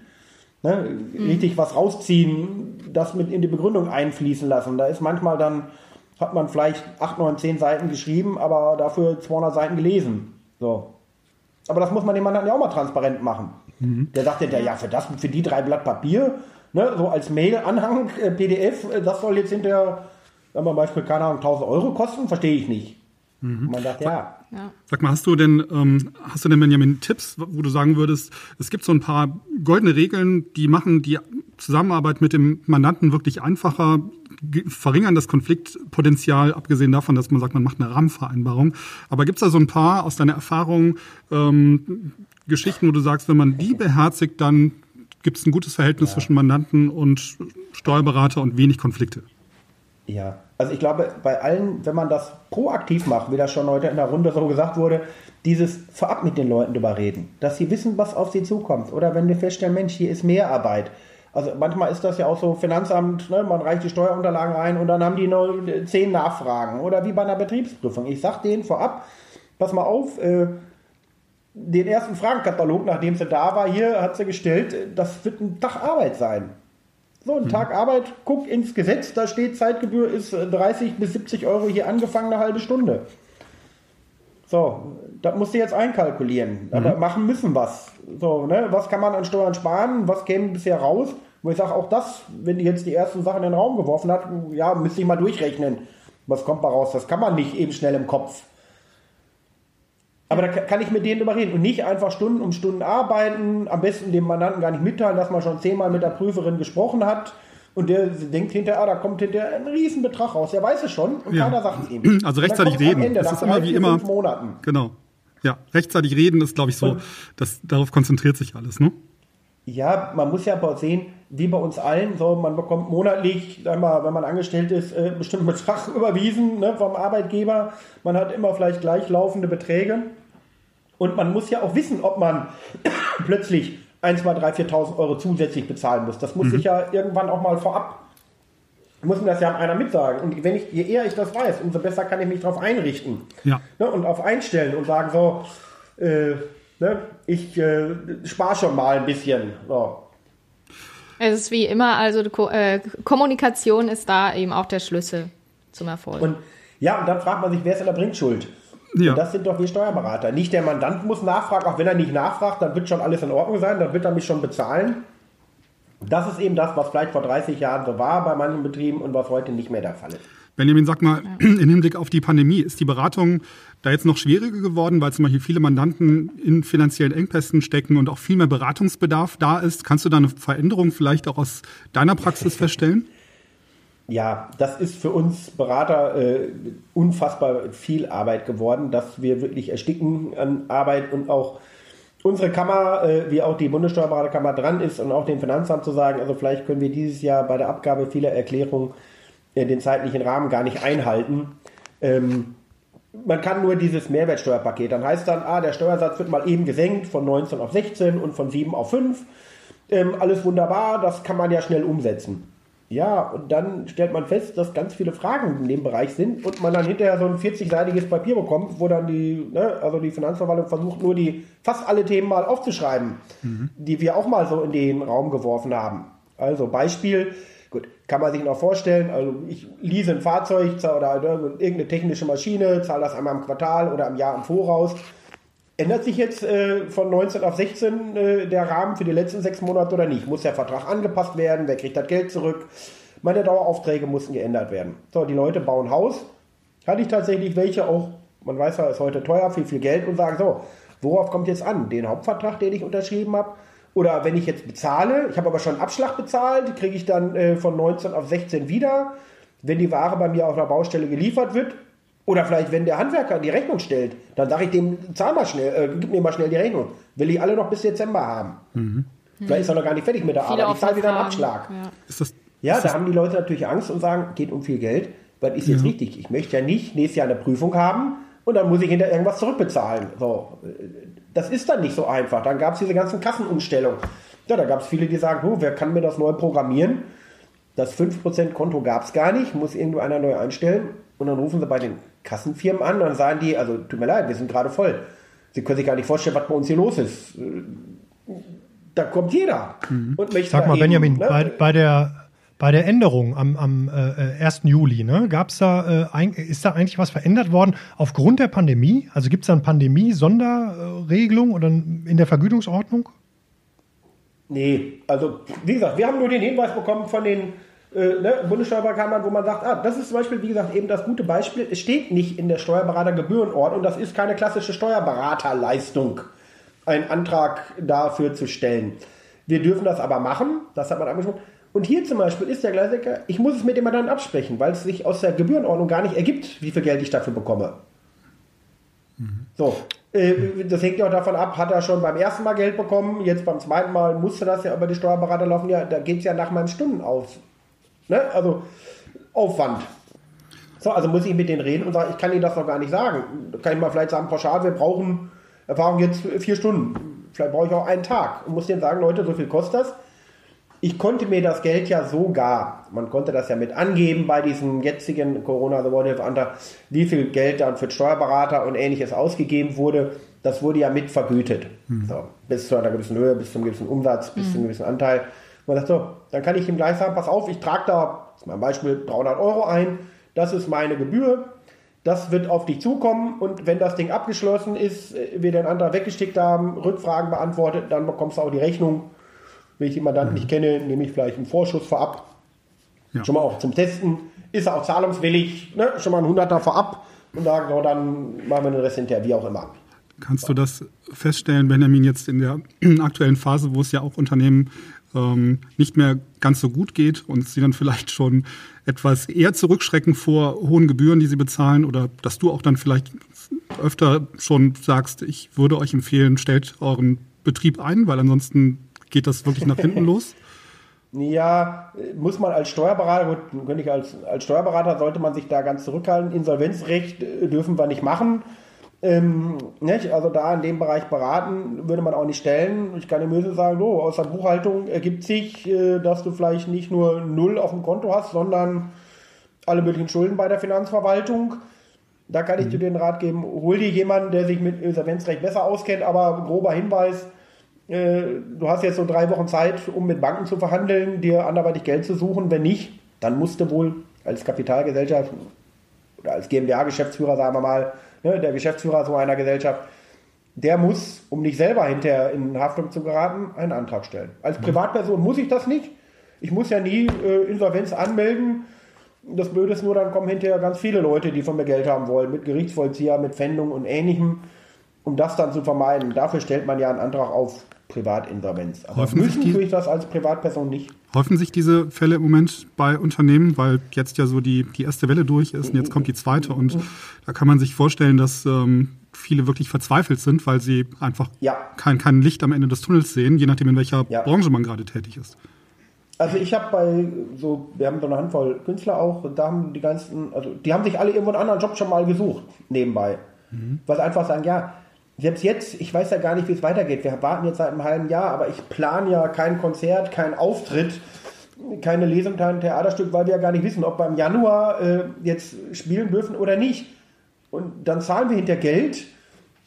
Ne? Mhm. Richtig was rausziehen, das mit in die Begründung einfließen lassen. Da ist manchmal dann, hat man vielleicht 8, 9, 10 Seiten geschrieben, aber dafür 200 Seiten gelesen. So. Aber das muss man dem Mann dann ja auch mal transparent machen. Mhm. Der sagt ja, ja, für das, für die drei Blatt Papier ne, so als Mail-Anhang, äh, PDF, äh, das soll jetzt hinterher, wenn man Beispiel, keine Ahnung, 1000 Euro kosten, verstehe ich nicht. Mhm. Man sagt, ja. ja. Sag mal, hast du denn, ähm, hast du denn, Benjamin, Tipps, wo du sagen würdest, es gibt so ein paar goldene Regeln, die machen die Zusammenarbeit mit dem Mandanten wirklich einfacher, verringern das Konfliktpotenzial, abgesehen davon, dass man sagt, man macht eine Rahmenvereinbarung. Aber gibt es da so ein paar aus deiner Erfahrung ähm, Geschichten, wo du sagst, wenn man die beherzigt, dann gibt es ein gutes Verhältnis ja. zwischen Mandanten und Steuerberater und wenig Konflikte. Ja, also ich glaube, bei allen, wenn man das proaktiv macht, wie das schon heute in der Runde so gesagt wurde, dieses vorab mit den Leuten drüber reden, dass sie wissen, was auf sie zukommt. Oder wenn wir feststellen, Mensch, hier ist mehr Arbeit. Also manchmal ist das ja auch so Finanzamt, ne, man reicht die Steuerunterlagen ein und dann haben die nur zehn Nachfragen. Oder wie bei einer Betriebsprüfung. Ich sag denen vorab, pass mal auf, äh, den ersten Fragenkatalog, nachdem sie da war, hier hat sie gestellt, das wird ein Tag Arbeit sein. So, ein mhm. Tag Arbeit, guck ins Gesetz, da steht Zeitgebühr ist 30 bis 70 Euro hier angefangen, eine halbe Stunde. So, das musst du jetzt einkalkulieren. Aber mhm. machen müssen was. So, ne? Was kann man an Steuern sparen? Was käme bisher raus? Wo ich sage, auch das, wenn die jetzt die ersten Sachen in den Raum geworfen hat, ja, müsste ich mal durchrechnen. Was kommt da raus? Das kann man nicht eben schnell im Kopf. Aber da kann ich mit denen überreden und nicht einfach Stunden um Stunden arbeiten, am besten dem Mandanten gar nicht mitteilen, dass man schon zehnmal mit der Prüferin gesprochen hat und der denkt hinterher, ah, da kommt hinterher ein Riesenbetrag raus. Der weiß es schon und ja. keiner sagt es ihm. Also rechtzeitig reden. Ende, das ist immer wie immer. Monaten. Genau. Ja, rechtzeitig reden ist, glaube ich, so, dass darauf konzentriert sich alles, ne? Ja, man muss ja aber sehen, wie bei uns allen, so man bekommt monatlich, mal, wenn man angestellt ist, äh, bestimmten Betrag überwiesen ne, vom Arbeitgeber. Man hat immer vielleicht gleichlaufende Beträge. Und man muss ja auch wissen, ob man plötzlich 1, 2, 3, 4.000 Euro zusätzlich bezahlen muss. Das muss mhm. ich ja irgendwann auch mal vorab, muss mir das ja einer mitsagen. Und wenn ich, je eher ich das weiß, umso besser kann ich mich darauf einrichten. Ja. Ne, und auf einstellen und sagen so, äh, ne, ich äh, spare schon mal ein bisschen. So. Es ist wie immer, also äh, Kommunikation ist da eben auch der Schlüssel zum Erfolg. Und ja, und dann fragt man sich, wer ist in der Bringschuld? Ja. Und das sind doch wir Steuerberater. Nicht der Mandant muss nachfragen, auch wenn er nicht nachfragt, dann wird schon alles in Ordnung sein, dann wird er mich schon bezahlen. Das ist eben das, was vielleicht vor 30 Jahren so war bei manchen Betrieben und was heute nicht mehr der Fall ist. Benjamin, sag mal, im Hinblick auf die Pandemie, ist die Beratung da jetzt noch schwieriger geworden, weil zum Beispiel viele Mandanten in finanziellen Engpässen stecken und auch viel mehr Beratungsbedarf da ist? Kannst du da eine Veränderung vielleicht auch aus deiner Praxis feststellen? Ja, das ist für uns Berater äh, unfassbar viel Arbeit geworden, dass wir wirklich ersticken an Arbeit und auch unsere Kammer, äh, wie auch die Bundessteuerberaterkammer dran ist und auch dem Finanzamt zu sagen, also vielleicht können wir dieses Jahr bei der Abgabe vieler Erklärungen äh, den zeitlichen Rahmen gar nicht einhalten. Ähm, man kann nur dieses Mehrwertsteuerpaket, dann heißt dann, ah, der Steuersatz wird mal eben gesenkt von 19 auf 16 und von 7 auf 5. Ähm, alles wunderbar, das kann man ja schnell umsetzen. Ja, und dann stellt man fest, dass ganz viele Fragen in dem Bereich sind und man dann hinterher so ein 40-seitiges Papier bekommt, wo dann die, ne, also die Finanzverwaltung versucht, nur die fast alle Themen mal aufzuschreiben, mhm. die wir auch mal so in den Raum geworfen haben. Also Beispiel, gut, kann man sich noch vorstellen, also ich lease ein Fahrzeug oder irgendeine technische Maschine, zahle das einmal im Quartal oder im Jahr im Voraus. Ändert sich jetzt äh, von 19 auf 16 äh, der Rahmen für die letzten sechs Monate oder nicht? Muss der Vertrag angepasst werden? Wer kriegt das Geld zurück? Meine Daueraufträge mussten geändert werden. So, die Leute bauen Haus. Hatte ich tatsächlich welche auch, man weiß ja, ist heute teuer, viel, viel Geld und sagen so, worauf kommt jetzt an? Den Hauptvertrag, den ich unterschrieben habe? Oder wenn ich jetzt bezahle, ich habe aber schon Abschlag bezahlt, kriege ich dann äh, von 19 auf 16 wieder. Wenn die Ware bei mir auf der Baustelle geliefert wird, oder vielleicht, wenn der Handwerker die Rechnung stellt, dann sage ich dem, zahl mal schnell, äh, gib mir mal schnell die Rechnung. Will ich alle noch bis Dezember haben. Mhm. Vielleicht ist er noch gar nicht fertig mit der Viele Arbeit. Ich zahle wieder einen Abschlag. Ja, ist das, ja ist da das haben die Leute natürlich Angst und sagen, geht um viel Geld. Was ist jetzt ja. richtig? Ich möchte ja nicht nächstes Jahr eine Prüfung haben und dann muss ich hinter irgendwas zurückbezahlen. So, das ist dann nicht so einfach. Dann gab es diese ganzen Kassenumstellungen. Ja, da gab es viele, die sagen, oh, wer kann mir das neu programmieren? Das 5% Konto gab es gar nicht, muss irgendwo einer neu einstellen. Und dann rufen sie bei den Kassenfirmen an und dann sagen die, also tut mir leid, wir sind gerade voll. Sie können sich gar nicht vorstellen, was bei uns hier los ist. Da kommt jeder. Mhm. Und möchte Sag mal, eben, Benjamin, ne? bei, bei, der, bei der Änderung am, am äh, 1. Juli, ne, gab's da, äh, ist da eigentlich was verändert worden aufgrund der Pandemie? Also gibt es da eine Pandemie-Sonderregelung oder in der Vergütungsordnung? Nee, also wie gesagt, wir haben nur den Hinweis bekommen von den äh, ne, Bundessteuerberaterkammern, wo man sagt, ah, das ist zum Beispiel, wie gesagt, eben das gute Beispiel. Es steht nicht in der Steuerberatergebührenordnung, das ist keine klassische Steuerberaterleistung, einen Antrag dafür zu stellen. Wir dürfen das aber machen, das hat man angesprochen. Und hier zum Beispiel ist der Klassiker, ich muss es mit dem Mandanten absprechen, weil es sich aus der Gebührenordnung gar nicht ergibt, wie viel Geld ich dafür bekomme. Mhm. So, äh, das hängt ja auch davon ab, hat er schon beim ersten Mal Geld bekommen, jetzt beim zweiten Mal musste das ja über die Steuerberater laufen, ja, da geht es ja nach meinen Stunden aus. Ne? Also Aufwand. So, also muss ich mit denen reden und sagen, ich kann Ihnen das noch gar nicht sagen. Da kann ich mal vielleicht sagen, pauschal, wir brauchen Erfahrung jetzt vier Stunden. Vielleicht brauche ich auch einen Tag. Und muss denen sagen, Leute, so viel kostet das. ich konnte mir das Geld ja sogar, man konnte das ja mit angeben bei diesem jetzigen Corona The World Antrag, wie viel Geld dann für Steuerberater und ähnliches ausgegeben wurde. Das wurde ja mit vergütet. Mhm. So, bis zu einer gewissen Höhe, bis zu einem gewissen Umsatz, bis mhm. zu einem gewissen Anteil. Man sagt so, dann kann ich ihm gleich sagen, pass auf, ich trage da, das ist mein Beispiel, 300 Euro ein, das ist meine Gebühr, das wird auf dich zukommen und wenn das Ding abgeschlossen ist, äh, wir den Antrag weggestickt haben, Rückfragen beantwortet, dann bekommst du auch die Rechnung wenn ich den Mandanten mhm. nicht kenne, nehme ich vielleicht einen Vorschuss vorab. Ja. Schon mal auch zum Testen. Ist er auch zahlungswillig? Ne? Schon mal ein Hunderter vorab und sagen, so, dann machen wir den Rest hinterher, wie auch immer. Kannst du das feststellen, Benjamin, jetzt in der aktuellen Phase, wo es ja auch Unternehmen ähm, nicht mehr ganz so gut geht und sie dann vielleicht schon etwas eher zurückschrecken vor hohen Gebühren, die sie bezahlen oder dass du auch dann vielleicht öfter schon sagst, ich würde euch empfehlen, stellt euren Betrieb ein, weil ansonsten Geht das wirklich nach hinten los? Ja, muss man als Steuerberater, gut, könnte ich als, als Steuerberater sollte man sich da ganz zurückhalten. Insolvenzrecht äh, dürfen wir nicht machen. Ähm, nicht? Also da in dem Bereich beraten würde man auch nicht stellen. Ich kann dem Böse sagen, so, aus der Buchhaltung ergibt sich, äh, dass du vielleicht nicht nur null auf dem Konto hast, sondern alle möglichen Schulden bei der Finanzverwaltung. Da kann ich mhm. dir den Rat geben, hol dir jemanden, der sich mit Insolvenzrecht besser auskennt, aber grober Hinweis, äh, du hast jetzt so drei Wochen Zeit, um mit Banken zu verhandeln, dir anderweitig Geld zu suchen. Wenn nicht, dann musst du wohl als Kapitalgesellschaft oder als GmbH-Geschäftsführer, sagen wir mal, ne, der Geschäftsführer so einer Gesellschaft, der muss, um nicht selber hinterher in Haftung zu geraten, einen Antrag stellen. Als mhm. Privatperson muss ich das nicht. Ich muss ja nie äh, Insolvenz anmelden. Das Blöde ist nur, dann kommen hinterher ganz viele Leute, die von mir Geld haben wollen, mit Gerichtsvollzieher, mit Pfändung und ähnlichem, um das dann zu vermeiden. Dafür stellt man ja einen Antrag auf Privatinsolvenz. Aber häufen müssen tue ich das als Privatperson nicht. Häufen sich diese Fälle im Moment bei Unternehmen, weil jetzt ja so die, die erste Welle durch ist und jetzt kommt die zweite und da kann man sich vorstellen, dass ähm, viele wirklich verzweifelt sind, weil sie einfach ja. kein, kein Licht am Ende des Tunnels sehen, je nachdem in welcher ja. Branche man gerade tätig ist. Also ich habe bei so, wir haben so eine Handvoll Künstler auch, da haben die ganzen, also die haben sich alle irgendwo einen anderen Job schon mal gesucht, nebenbei. Mhm. Weil sie einfach sagen, ja, selbst jetzt, ich weiß ja gar nicht, wie es weitergeht. Wir warten jetzt seit einem halben Jahr, aber ich plane ja kein Konzert, kein Auftritt, keine Lesung, kein Theaterstück, weil wir ja gar nicht wissen, ob wir im Januar äh, jetzt spielen dürfen oder nicht. Und dann zahlen wir hinter Geld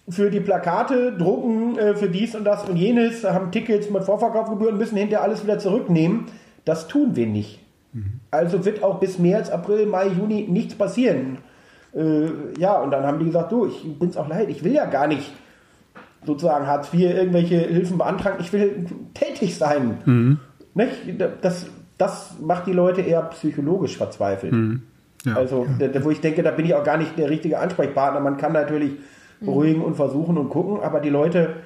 für die Plakate, drucken äh, für dies und das und jenes, haben Tickets mit Vorverkaufsgebühren, müssen hinterher alles wieder zurücknehmen. Das tun wir nicht. Mhm. Also wird auch bis März, April, Mai, Juni nichts passieren. Äh, ja, und dann haben die gesagt, du, ich bin's auch leid, ich will ja gar nicht sozusagen Hartz IV irgendwelche Hilfen beantragen. Ich will tätig sein. Mhm. Das, das macht die Leute eher psychologisch verzweifelt. Mhm. Ja, also, ja. Da, wo ich denke, da bin ich auch gar nicht der richtige Ansprechpartner. Man kann natürlich mhm. beruhigen und versuchen und gucken, aber die Leute,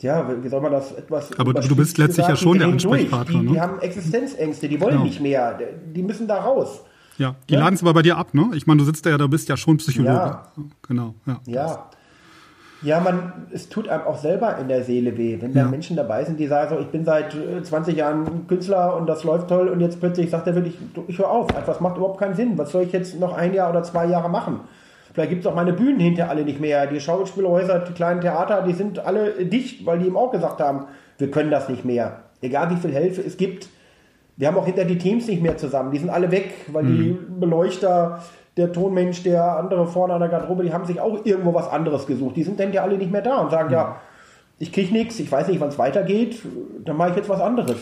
ja, wie soll man das etwas. Aber du bist letztlich gesagt, ja schon der Ansprechpartner. Die, ne? die, haben Existenzängste, die wollen genau. nicht mehr, die müssen da raus. Ja, die ja? laden es aber bei dir ab, ne? Ich meine, du sitzt da ja, du bist ja schon Psychologe. Ja. Genau, ja. Ja. Ja, man, es tut einem auch selber in der Seele weh, wenn da ja. Menschen dabei sind, die sagen so, ich bin seit 20 äh, Jahren Künstler und das läuft toll und jetzt plötzlich sagt er wirklich, ich höre auf, das macht überhaupt keinen Sinn. Was soll ich jetzt noch ein Jahr oder zwei Jahre machen? Vielleicht gibt es auch meine Bühnen hinter alle nicht mehr. Die Schauspielhäuser, die kleinen Theater, die sind alle dicht, weil die ihm auch gesagt haben, wir können das nicht mehr. Egal wie viel Hilfe es gibt. Wir haben auch hinter die Teams nicht mehr zusammen. Die sind alle weg, weil mhm. die Beleuchter, der Tonmensch, der andere vorne an der Garderobe, die haben sich auch irgendwo was anderes gesucht. Die sind dann ja alle nicht mehr da und sagen, mhm. ja, ich kriege nichts, ich weiß nicht, wann es weitergeht, dann mache ich jetzt was anderes.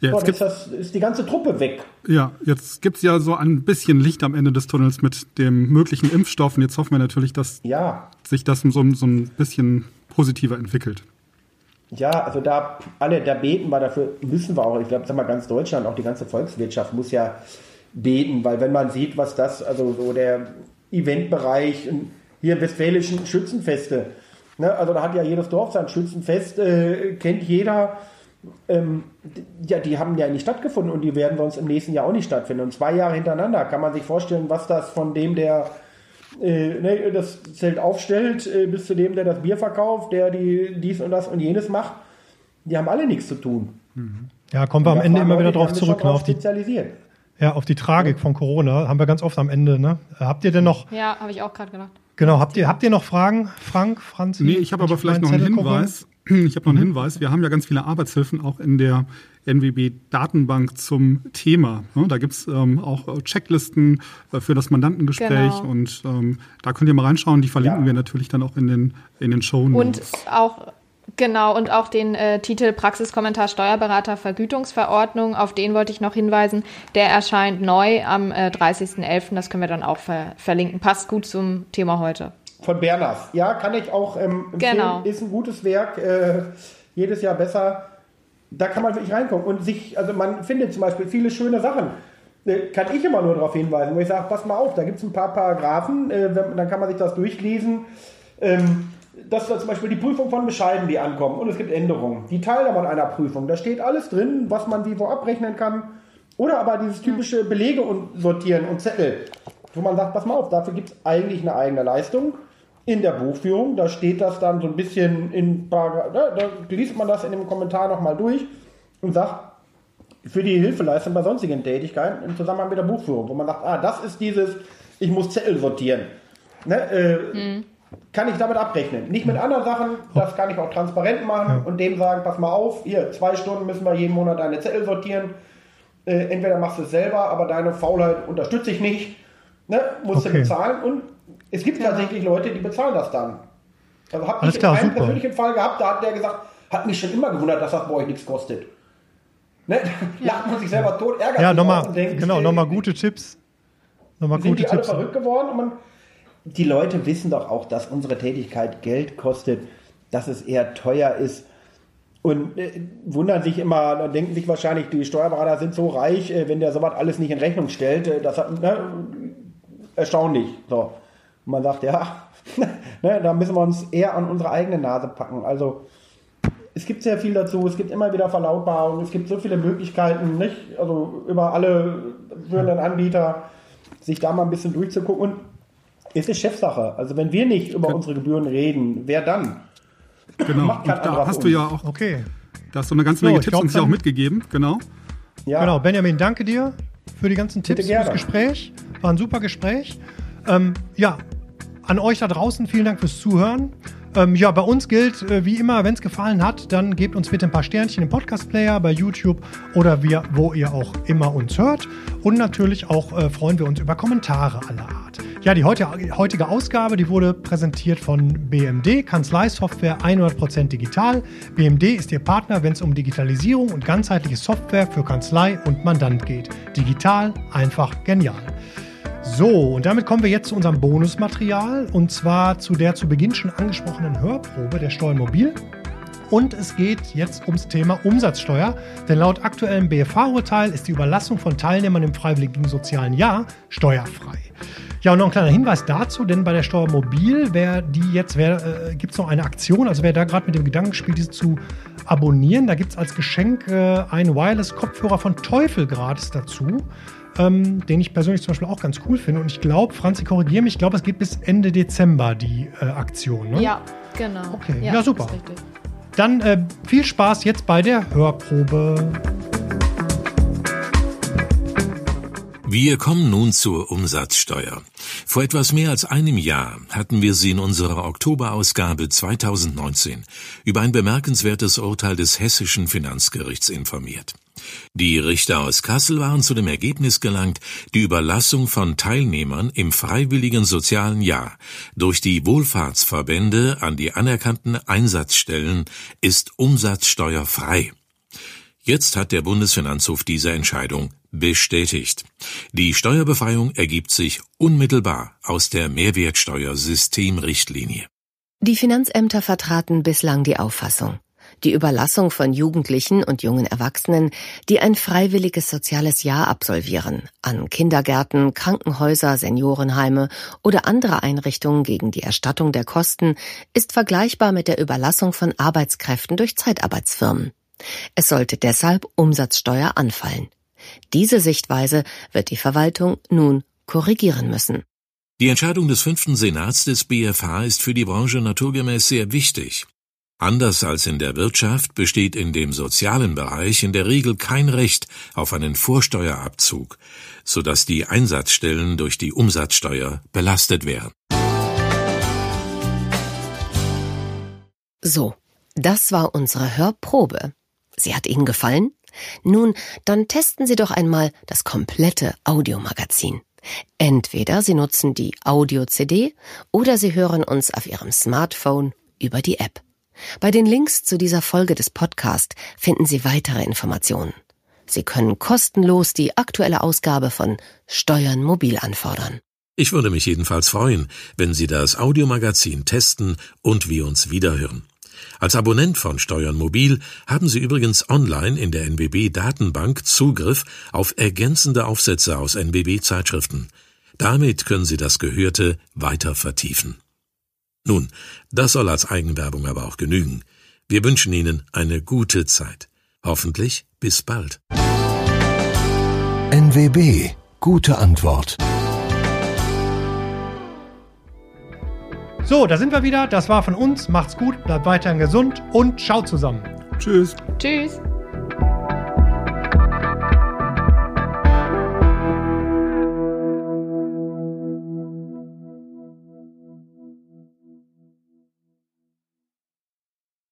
Ja, jetzt so, ist, das, ist die ganze Truppe weg. Ja, jetzt gibt es ja so ein bisschen Licht am Ende des Tunnels mit dem möglichen Impfstoff. Und jetzt hoffen wir natürlich, dass ja. sich das so, so ein bisschen positiver entwickelt. Ja, also da alle, da beten wir dafür, müssen wir auch, ich glaube, sag mal, ganz Deutschland, auch die ganze Volkswirtschaft muss ja beten, weil wenn man sieht, was das, also so der Eventbereich, hier im westfälischen Schützenfeste, ne, also da hat ja jedes Dorf sein Schützenfest, äh, kennt jeder, ähm, ja, die haben ja nicht stattgefunden und die werden sonst im nächsten Jahr auch nicht stattfinden. Und zwei Jahre hintereinander kann man sich vorstellen, was das von dem, der äh, ne, das Zelt aufstellt, äh, bis zu dem, der das Bier verkauft, der die dies und das und jenes macht, die haben alle nichts zu tun. Ja, kommen wir am Ende immer wieder darauf zurück, ne, auf die, ja, auf die Tragik von Corona haben wir ganz oft am Ende. Ne? Habt ihr denn noch? Ja, habe ich auch gerade gedacht. Genau, habt ihr, habt ihr noch Fragen, Frank, Franz? Nee, ich habe aber vielleicht noch einen Hinweis. Ich habe noch einen mhm. Hinweis. Wir haben ja ganz viele Arbeitshilfen auch in der NWB-Datenbank zum Thema. Ne? Da gibt's ähm, auch Checklisten äh, für das Mandantengespräch genau. und ähm, da könnt ihr mal reinschauen. Die verlinken ja. wir natürlich dann auch in den, in den Show Notes. Und auch Genau, und auch den äh, Titel Praxiskommentar Steuerberater Vergütungsverordnung, auf den wollte ich noch hinweisen. Der erscheint neu am äh, 30.11. Das können wir dann auch ver verlinken. Passt gut zum Thema heute. Von Bernas. Ja, kann ich auch ähm, empfehlen. Genau. Ist ein gutes Werk. Äh, jedes Jahr besser. Da kann man wirklich reinkommen und sich, also man findet zum Beispiel viele schöne Sachen. Äh, kann ich immer nur darauf hinweisen, wo ich sage, pass mal auf, da gibt es ein paar Paragraphen, äh, dann kann man sich das durchlesen. Ähm, das ist zum Beispiel die Prüfung von Bescheiden, die ankommen und es gibt Änderungen. Die Teilnahme einer Prüfung, da steht alles drin, was man wie wo abrechnen kann. Oder aber dieses typische Belege und sortieren und Zettel, wo man sagt, pass mal auf, dafür gibt es eigentlich eine eigene Leistung. In der Buchführung, da steht das dann so ein bisschen in Paragraph, da, da liest man das in dem Kommentar nochmal durch und sagt, für die Hilfeleistung bei sonstigen Tätigkeiten im Zusammenhang mit der Buchführung, wo man sagt, ah, das ist dieses, ich muss Zettel sortieren. Ne, äh, mhm kann ich damit abrechnen. Nicht mit anderen Sachen, das kann ich auch transparent machen und dem sagen, pass mal auf, hier, zwei Stunden müssen wir jeden Monat deine Zettel sortieren. Äh, entweder machst du es selber, aber deine Faulheit unterstütze ich nicht. Ne? Musst okay. du bezahlen und es gibt tatsächlich Leute, die bezahlen das dann. Also habe ich klar, einen super. persönlichen Fall gehabt, da hat der gesagt, hat mich schon immer gewundert, dass das bei euch nichts kostet. Ne? Ja. Lacht man sich selber tot, ärgert ja, sich nochmal, denkt, genau, nochmal gute Tipps. Nochmal gute die Tipps. alle verrückt geworden und man die Leute wissen doch auch, dass unsere Tätigkeit Geld kostet, dass es eher teuer ist. Und äh, wundern sich immer, denken sich wahrscheinlich, die Steuerberater sind so reich, äh, wenn der sowas alles nicht in Rechnung stellt. Äh, das hat, ne, erstaunlich. So. Und man sagt, ja, ne, da müssen wir uns eher an unsere eigene Nase packen. Also es gibt sehr viel dazu, es gibt immer wieder Verlautbarungen, es gibt so viele Möglichkeiten, nicht? Also über alle führenden Anbieter, sich da mal ein bisschen durchzugucken. Und es ist Chefsache. Also wenn wir nicht über unsere Gebühren reden, wer dann? Genau. Macht kein da hast du ja auch. Okay. Da hast du eine ganze Menge so, Tipps glaub, uns ja auch mitgegeben. Genau. Ja. Genau, Benjamin, danke dir für die ganzen Tipps, fürs Gespräch. War ein super Gespräch. Ähm, ja, an euch da draußen vielen Dank fürs Zuhören. Ähm, ja, bei uns gilt äh, wie immer, wenn es gefallen hat, dann gebt uns bitte ein paar Sternchen im Podcast-Player, bei YouTube oder wir, wo ihr auch immer uns hört. Und natürlich auch äh, freuen wir uns über Kommentare aller Art. Ja, die heutige Ausgabe, die wurde präsentiert von BMD, Kanzleisoftware 100% digital. BMD ist Ihr Partner, wenn es um Digitalisierung und ganzheitliche Software für Kanzlei und Mandant geht. Digital, einfach, genial. So, und damit kommen wir jetzt zu unserem Bonusmaterial und zwar zu der zu Beginn schon angesprochenen Hörprobe der Steuermobil. Und es geht jetzt ums Thema Umsatzsteuer, denn laut aktuellem BFH-Urteil ist die Überlassung von Teilnehmern im freiwilligen sozialen Jahr steuerfrei. Ja, und noch ein kleiner Hinweis dazu, denn bei der Steuermobil, wer die jetzt, äh, gibt es noch eine Aktion, also wer da gerade mit dem Gedanken spielt, diese zu abonnieren, da gibt es als Geschenk äh, einen Wireless-Kopfhörer von Teufel gratis dazu ähm, den ich persönlich zum Beispiel auch ganz cool finde. Und ich glaube, Franzi, korrigiere mich, ich glaube, es geht bis Ende Dezember, die äh, Aktion. Ne? Ja, genau. Okay, ja, ja super. Dann äh, viel Spaß jetzt bei der Hörprobe. Wir kommen nun zur Umsatzsteuer. Vor etwas mehr als einem Jahr hatten wir Sie in unserer Oktoberausgabe 2019 über ein bemerkenswertes Urteil des hessischen Finanzgerichts informiert. Die Richter aus Kassel waren zu dem Ergebnis gelangt, die Überlassung von Teilnehmern im freiwilligen sozialen Jahr durch die Wohlfahrtsverbände an die anerkannten Einsatzstellen ist umsatzsteuerfrei. Jetzt hat der Bundesfinanzhof diese Entscheidung bestätigt. Die Steuerbefreiung ergibt sich unmittelbar aus der Mehrwertsteuersystemrichtlinie. Die Finanzämter vertraten bislang die Auffassung, die Überlassung von Jugendlichen und jungen Erwachsenen, die ein freiwilliges soziales Jahr absolvieren, an Kindergärten, Krankenhäuser, Seniorenheime oder andere Einrichtungen gegen die Erstattung der Kosten, ist vergleichbar mit der Überlassung von Arbeitskräften durch Zeitarbeitsfirmen. Es sollte deshalb Umsatzsteuer anfallen. Diese Sichtweise wird die Verwaltung nun korrigieren müssen. Die Entscheidung des fünften Senats des BFH ist für die Branche naturgemäß sehr wichtig. Anders als in der Wirtschaft besteht in dem sozialen Bereich in der Regel kein Recht auf einen Vorsteuerabzug, so dass die Einsatzstellen durch die Umsatzsteuer belastet wären. So, das war unsere Hörprobe. Sie hat Ihnen gefallen? Nun, dann testen Sie doch einmal das komplette Audiomagazin. Entweder Sie nutzen die Audio-CD oder Sie hören uns auf Ihrem Smartphone über die App. Bei den Links zu dieser Folge des Podcasts finden Sie weitere Informationen. Sie können kostenlos die aktuelle Ausgabe von Steuern mobil anfordern. Ich würde mich jedenfalls freuen, wenn Sie das Audiomagazin testen und wir uns wiederhören. Als Abonnent von Steuern Mobil haben Sie übrigens online in der NBB Datenbank Zugriff auf ergänzende Aufsätze aus NBB Zeitschriften. Damit können Sie das Gehörte weiter vertiefen. Nun, das soll als Eigenwerbung aber auch genügen. Wir wünschen Ihnen eine gute Zeit. Hoffentlich bis bald. NWB. Gute Antwort. So, da sind wir wieder. Das war von uns. Macht's gut, bleibt weiterhin gesund und ciao zusammen. Tschüss. Tschüss.